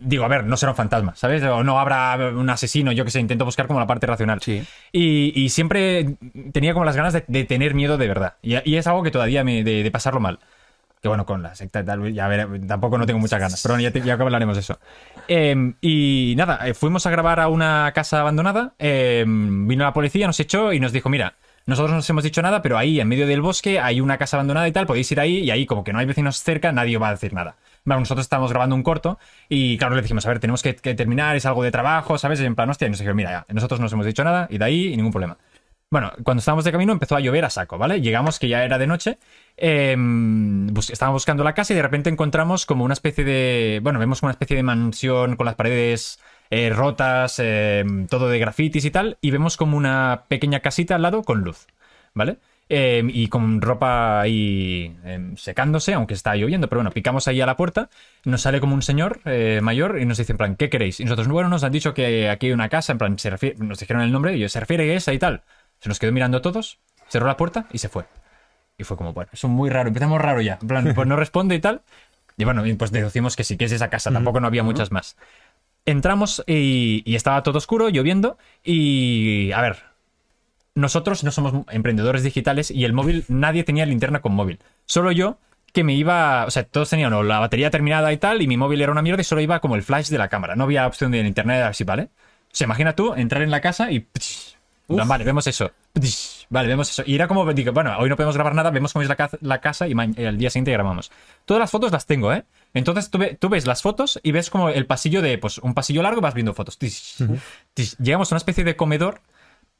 digo, a ver, no será un fantasma, ¿sabes? O no habrá un asesino, yo que sé, intento buscar como la parte racional. Sí. Y, y siempre tenía como las ganas de, de tener miedo de verdad. Y, y es algo que todavía me. de, de pasarlo mal. Que bueno, con la secta ya veré, tampoco no tengo muchas ganas, pero bueno, ya, ya hablaremos de eso. Eh, y nada, eh, fuimos a grabar a una casa abandonada, eh, vino la policía, nos echó y nos dijo, mira, nosotros no os hemos dicho nada, pero ahí en medio del bosque hay una casa abandonada y tal, podéis ir ahí y ahí como que no hay vecinos cerca, nadie va a decir nada. Bueno, nosotros estábamos grabando un corto y claro, le dijimos, a ver, tenemos que, terminar, es algo de trabajo, ¿sabes? Y en plan, hostia, y nos dijeron, mira, ya, nosotros no os hemos dicho nada y de ahí y ningún problema. Bueno, cuando estábamos de camino empezó a llover a saco, ¿vale? Llegamos, que ya era de noche, eh, estábamos buscando la casa y de repente encontramos como una especie de... Bueno, vemos como una especie de mansión con las paredes eh, rotas, eh, todo de grafitis y tal, y vemos como una pequeña casita al lado con luz, ¿vale? Eh, y con ropa ahí secándose, aunque está lloviendo, pero bueno, picamos ahí a la puerta, nos sale como un señor eh, mayor y nos dice en plan, ¿qué queréis? Y nosotros, bueno, nos han dicho que aquí hay una casa, en plan, nos dijeron el nombre y yo, se refiere a esa y tal. Se nos quedó mirando a todos, cerró la puerta y se fue. Y fue como, bueno, eso es muy raro, empezamos raro ya. En plan, pues no responde y tal. Y bueno, pues deducimos que sí, que es esa casa, tampoco no había muchas más. Entramos y, y estaba todo oscuro, lloviendo, y a ver, nosotros no somos emprendedores digitales y el móvil, nadie tenía linterna con móvil. Solo yo, que me iba, o sea, todos tenían o la batería terminada y tal, y mi móvil era una mierda y solo iba como el flash de la cámara. No había opción de internet así, ¿vale? O sea, imagina tú entrar en la casa y... Vale, vemos eso. Vale, vemos eso. Y era como, digo, bueno, hoy no podemos grabar nada, vemos cómo es la, ca- la casa y el día siguiente grabamos. Todas las fotos las tengo, ¿eh? Entonces tú, ve- tú ves las fotos y ves como el pasillo de, pues, un pasillo largo y vas viendo fotos. Llegamos a una especie de comedor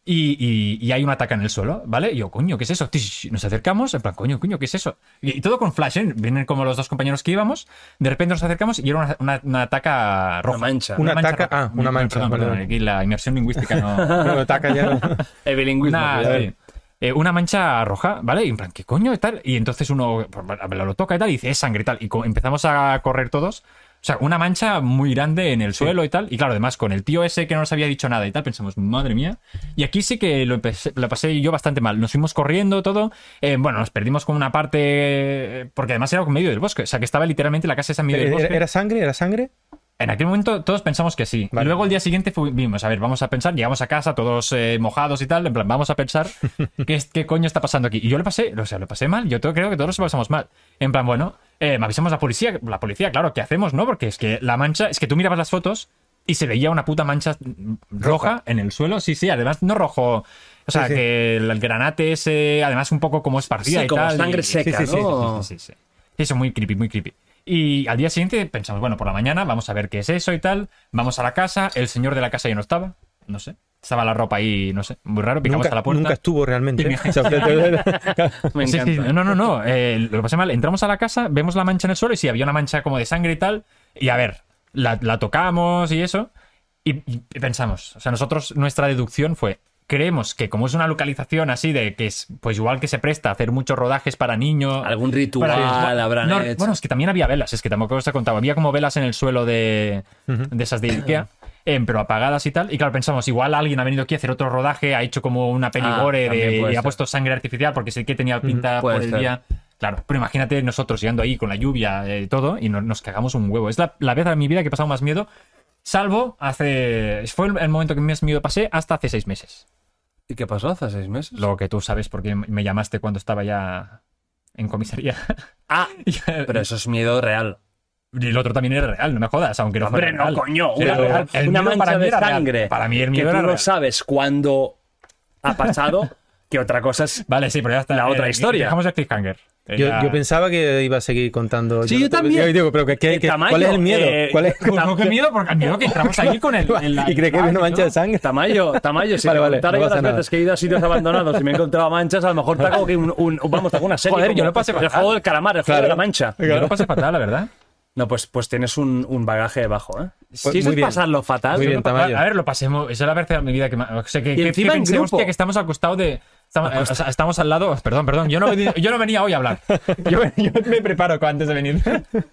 y, y- y hay una ataca en el suelo, ¿vale? Y yo, coño, ¿qué es eso? Tish, Nos acercamos, en plan, coño, coño, ¿qué es eso? Y, y todo con flash, ¿eh? Vienen como los dos compañeros que íbamos, de repente nos acercamos y era una, una, una ataca roja. Una mancha. Una, Una mancha ataca- roja. ah, una mancha, Perdón, perdón, aquí la inmersión lingüística no... [LAUGHS] Pero ataca ya no. El bilingüismo, sí. Eh, una mancha roja, ¿vale? Y en plan, ¿qué coño y tal? Y entonces uno pues, lo toca y tal y dice, es sangre y tal. Y empezamos a correr todos. O sea, una mancha muy grande en el suelo y tal. Y claro, además, con el tío ese que no nos había dicho nada y tal, pensamos, madre mía. Y aquí sí que lo, empecé- lo pasé yo bastante mal. Nos fuimos corriendo todo. Eh, bueno, nos perdimos con una parte. eh, Porque además era en medio del bosque. O sea, que estaba literalmente la casa esa en medio del ¿Era, bosque. era sangre? ¿Era sangre? En aquel momento todos pensamos que sí. Y luego el día siguiente vimos, a ver, vamos a pensar, llegamos a casa todos eh, mojados y tal, en plan, vamos a pensar [LAUGHS] qué, es- qué coño está pasando aquí. Y yo lo pasé, o sea, lo pasé mal, yo creo que todos lo pasamos mal. En plan, bueno, eh, me avisamos a la policía, la policía, claro, ¿qué hacemos, no? Porque es que la mancha, es que tú mirabas las fotos y se veía una puta mancha roja en el suelo, sí, sí, además no rojo... O sea, Sí, sí. que el, granate ese, además un poco como esparcida Sí, y como tal. sangre y- seca, sí, sí, sí, ¿no? sí, sí, sí, sí. Eso, muy creepy, muy creepy. Y al día siguiente pensamos, bueno, por la mañana vamos a ver qué es eso y tal. Vamos a la casa, el señor de la casa ya no estaba, no sé. Estaba la ropa ahí, no sé, muy raro, picamos Nunca, a la puerta. nunca estuvo realmente. ¿eh? [LAUGHS] [LAUGHS] Sí, sí, no, no, no. eh, lo que pasa mal, entramos a la casa, vemos la mancha en el suelo y sí, había una mancha como de sangre y tal. Y a ver, la, la tocamos y eso. Y, y pensamos, o sea, nosotros, nuestra deducción fue, creemos que como es una localización así de que es, pues igual que se presta a hacer muchos rodajes para niños. Algún ritual habrán no, hecho. Bueno, es que también había velas, es que tampoco os he contado. Había como velas en el suelo de, de esas de Ikea. eh, pero apagadas y tal. Y claro, pensamos, igual alguien ha venido aquí a hacer otro rodaje, ha hecho como una peli Ah, gore también de, y ha puesto sangre artificial porque sé que tenía pinta por el ser. día. Claro, pero imagínate nosotros llegando ahí con la lluvia y todo y no- nos cagamos un huevo. Es la, la vez de mi vida que he pasado más miedo, salvo hace... Fue el, el momento que más miedo pasé hasta hace seis meses. ¿Y qué pasó hace seis meses? Lo que tú sabes porque me llamaste cuando estaba ya en comisaría. [LAUGHS] Ah, [LAUGHS] pero eso es miedo real. Y el otro también era real, no me jodas, aunque no Hombre, fuera no, real. coño. Era Una, real. Una para mancha de sangre. Para mí el que miedo tú era no real. sabes cuándo ha pasado, que otra cosa es Vale, sí, pero ya está. la otra Eh, historia. Dejamos el cliffhanger. Yo, yo pensaba que iba a seguir contando. Sí, yo también. Yo digo, pero que, que- que- Tamayo, ¿cuál es el miedo? eh, ¿Cuál es- Pues no, qué miedo, porque el miedo que entramos aquí con el. [LAUGHS] en la- y cree que hay una mancha de sangre. Tamayo, Tamayo, si Vale, me vale, contara no yo pasa las nada. veces que he ido a sitios abandonados y me he encontrado manchas, a lo mejor te hago aquí un, un- vamos, te hago una serie. Joder, yo como lo pasé El fatal. juego del calamar, el juego Claro. de la mancha. Yo lo pasé fatal, la verdad. No, pues, pues tienes un, un bagaje bajo, ¿eh? Pues si eso muy es bien. pasarlo fatal. Muy yo bien, Tamayo. A ver, lo pasemos. Esa es la vez de mi vida que. ma- O sea, que, Y que- encima que en pensé, grupo. hostia, que estamos al costado de. Estamos- o sea, estamos al lado. Perdón, perdón. Yo no, yo no venía hoy a hablar. Yo, yo me preparo antes de venir. [LAUGHS]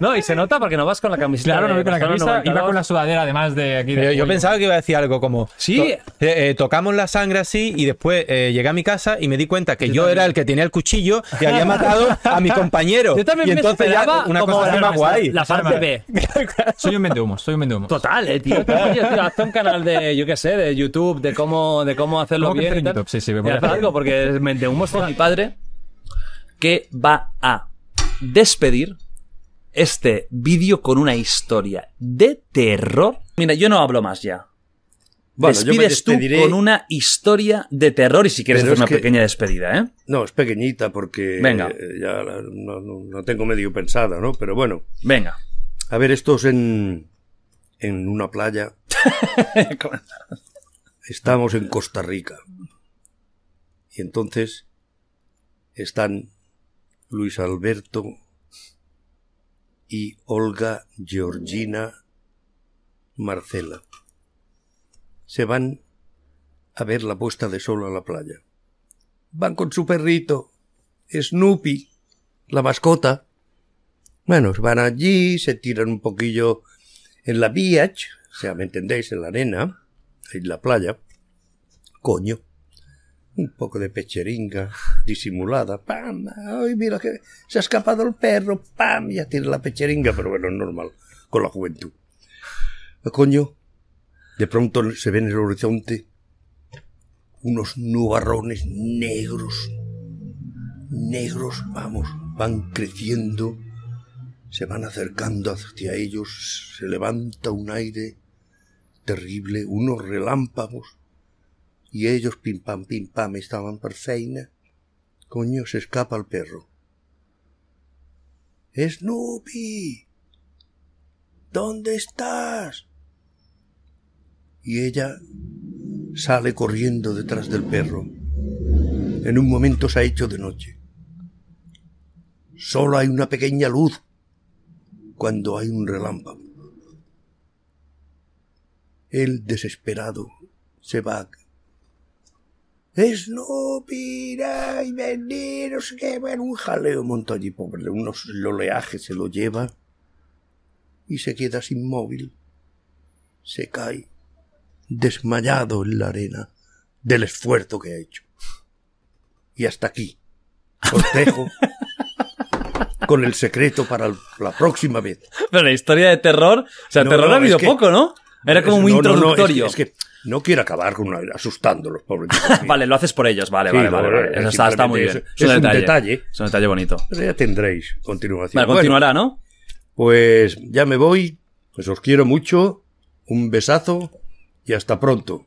No, y se nota porque no vas con la camiseta. Claro, no voy con la camisa, iba 92. con la sudadera además de aquí. Yo, De yo pensaba que iba a decir algo como. Sí. to- eh, eh, tocamos la sangre así y después eh, llegué a mi casa y me di cuenta que yo, era el que tenía el cuchillo y había matado a mi compañero. Yo también y me entonces ya esperaba una como cosa más guay. la parte B. [LAUGHS] Soy un vendehumos, soy un vendehumos. Total, eh, tío. Oye, tío, hazte un canal de, yo qué sé, de YouTube, de cómo, de cómo hacerlo ¿Cómo bien. en. YouTube? Sí, sí, voy Y a haz hacer. algo, porque me de humo mi padre que va a despedir este vídeo con una historia de terror. Mira, yo no hablo más ya. Bueno, yo me Despides tú con una historia de terror y si quieres Pero hacer es una que- pequeña despedida, ¿eh? No, es pequeñita porque Venga. eh, ya la, no, no- no tengo medio pensada, ¿no? Pero bueno. Venga. A ver, esto es en, en una playa. [LAUGHS] Estamos en Costa Rica. Y entonces están Luis Alberto y Olga Georgina Marcela. Se van a ver la puesta de sol a la playa. Van con su perrito, Snoopy, la mascota. Bueno, van allí, se tiran un poquillo en la beach, o sea, ¿me entendéis? En la arena, en la playa. Coño. Un poco de pecheringa disimulada. ¡Pam! ¡Ay, mira que se ha escapado el perro! ¡Pam! Ya tiene la pecheringa, pero bueno, es normal, con la juventud. Coño, de pronto se ve en el horizonte unos nubarrones negros, negros, vamos, van creciendo, se van acercando hacia ellos, se levanta un aire terrible, unos relámpagos, y ellos pim pam pim pam estaban per feina. Coño, se escapa el perro. Snoopy, ¿dónde estás? Y ella sale corriendo detrás del perro. En un momento se ha hecho de noche. Solo hay una pequeña luz cuando hay un relámpago. Él, desesperado, se va. Snoopy, ay, vení, no sé qué, bueno, un jaleo montó allí, pobre, unos el oleaje se lo lleva y se queda inmóvil. Se cae, desmayado en la arena, del esfuerzo que ha hecho. Y hasta aquí. Os dejo [LAUGHS] con el secreto para la próxima vez. Pero la historia de terror, o sea, No, terror no, ha habido poco, ¿no? Era como muy no, no, no, es que- introductorio. es, que, no quiero acabar con una- asustándolos, pobres. [LAUGHS] Vale, lo haces por ellos, vale, Sí, vale, vale. Eso está, está muy bien. Es un detalle. Es un detalle bonito. Pero ya tendréis continuación. Vale, continuará, ¿no? Pues ya me voy. Pues os quiero mucho. Un besazo y hasta pronto.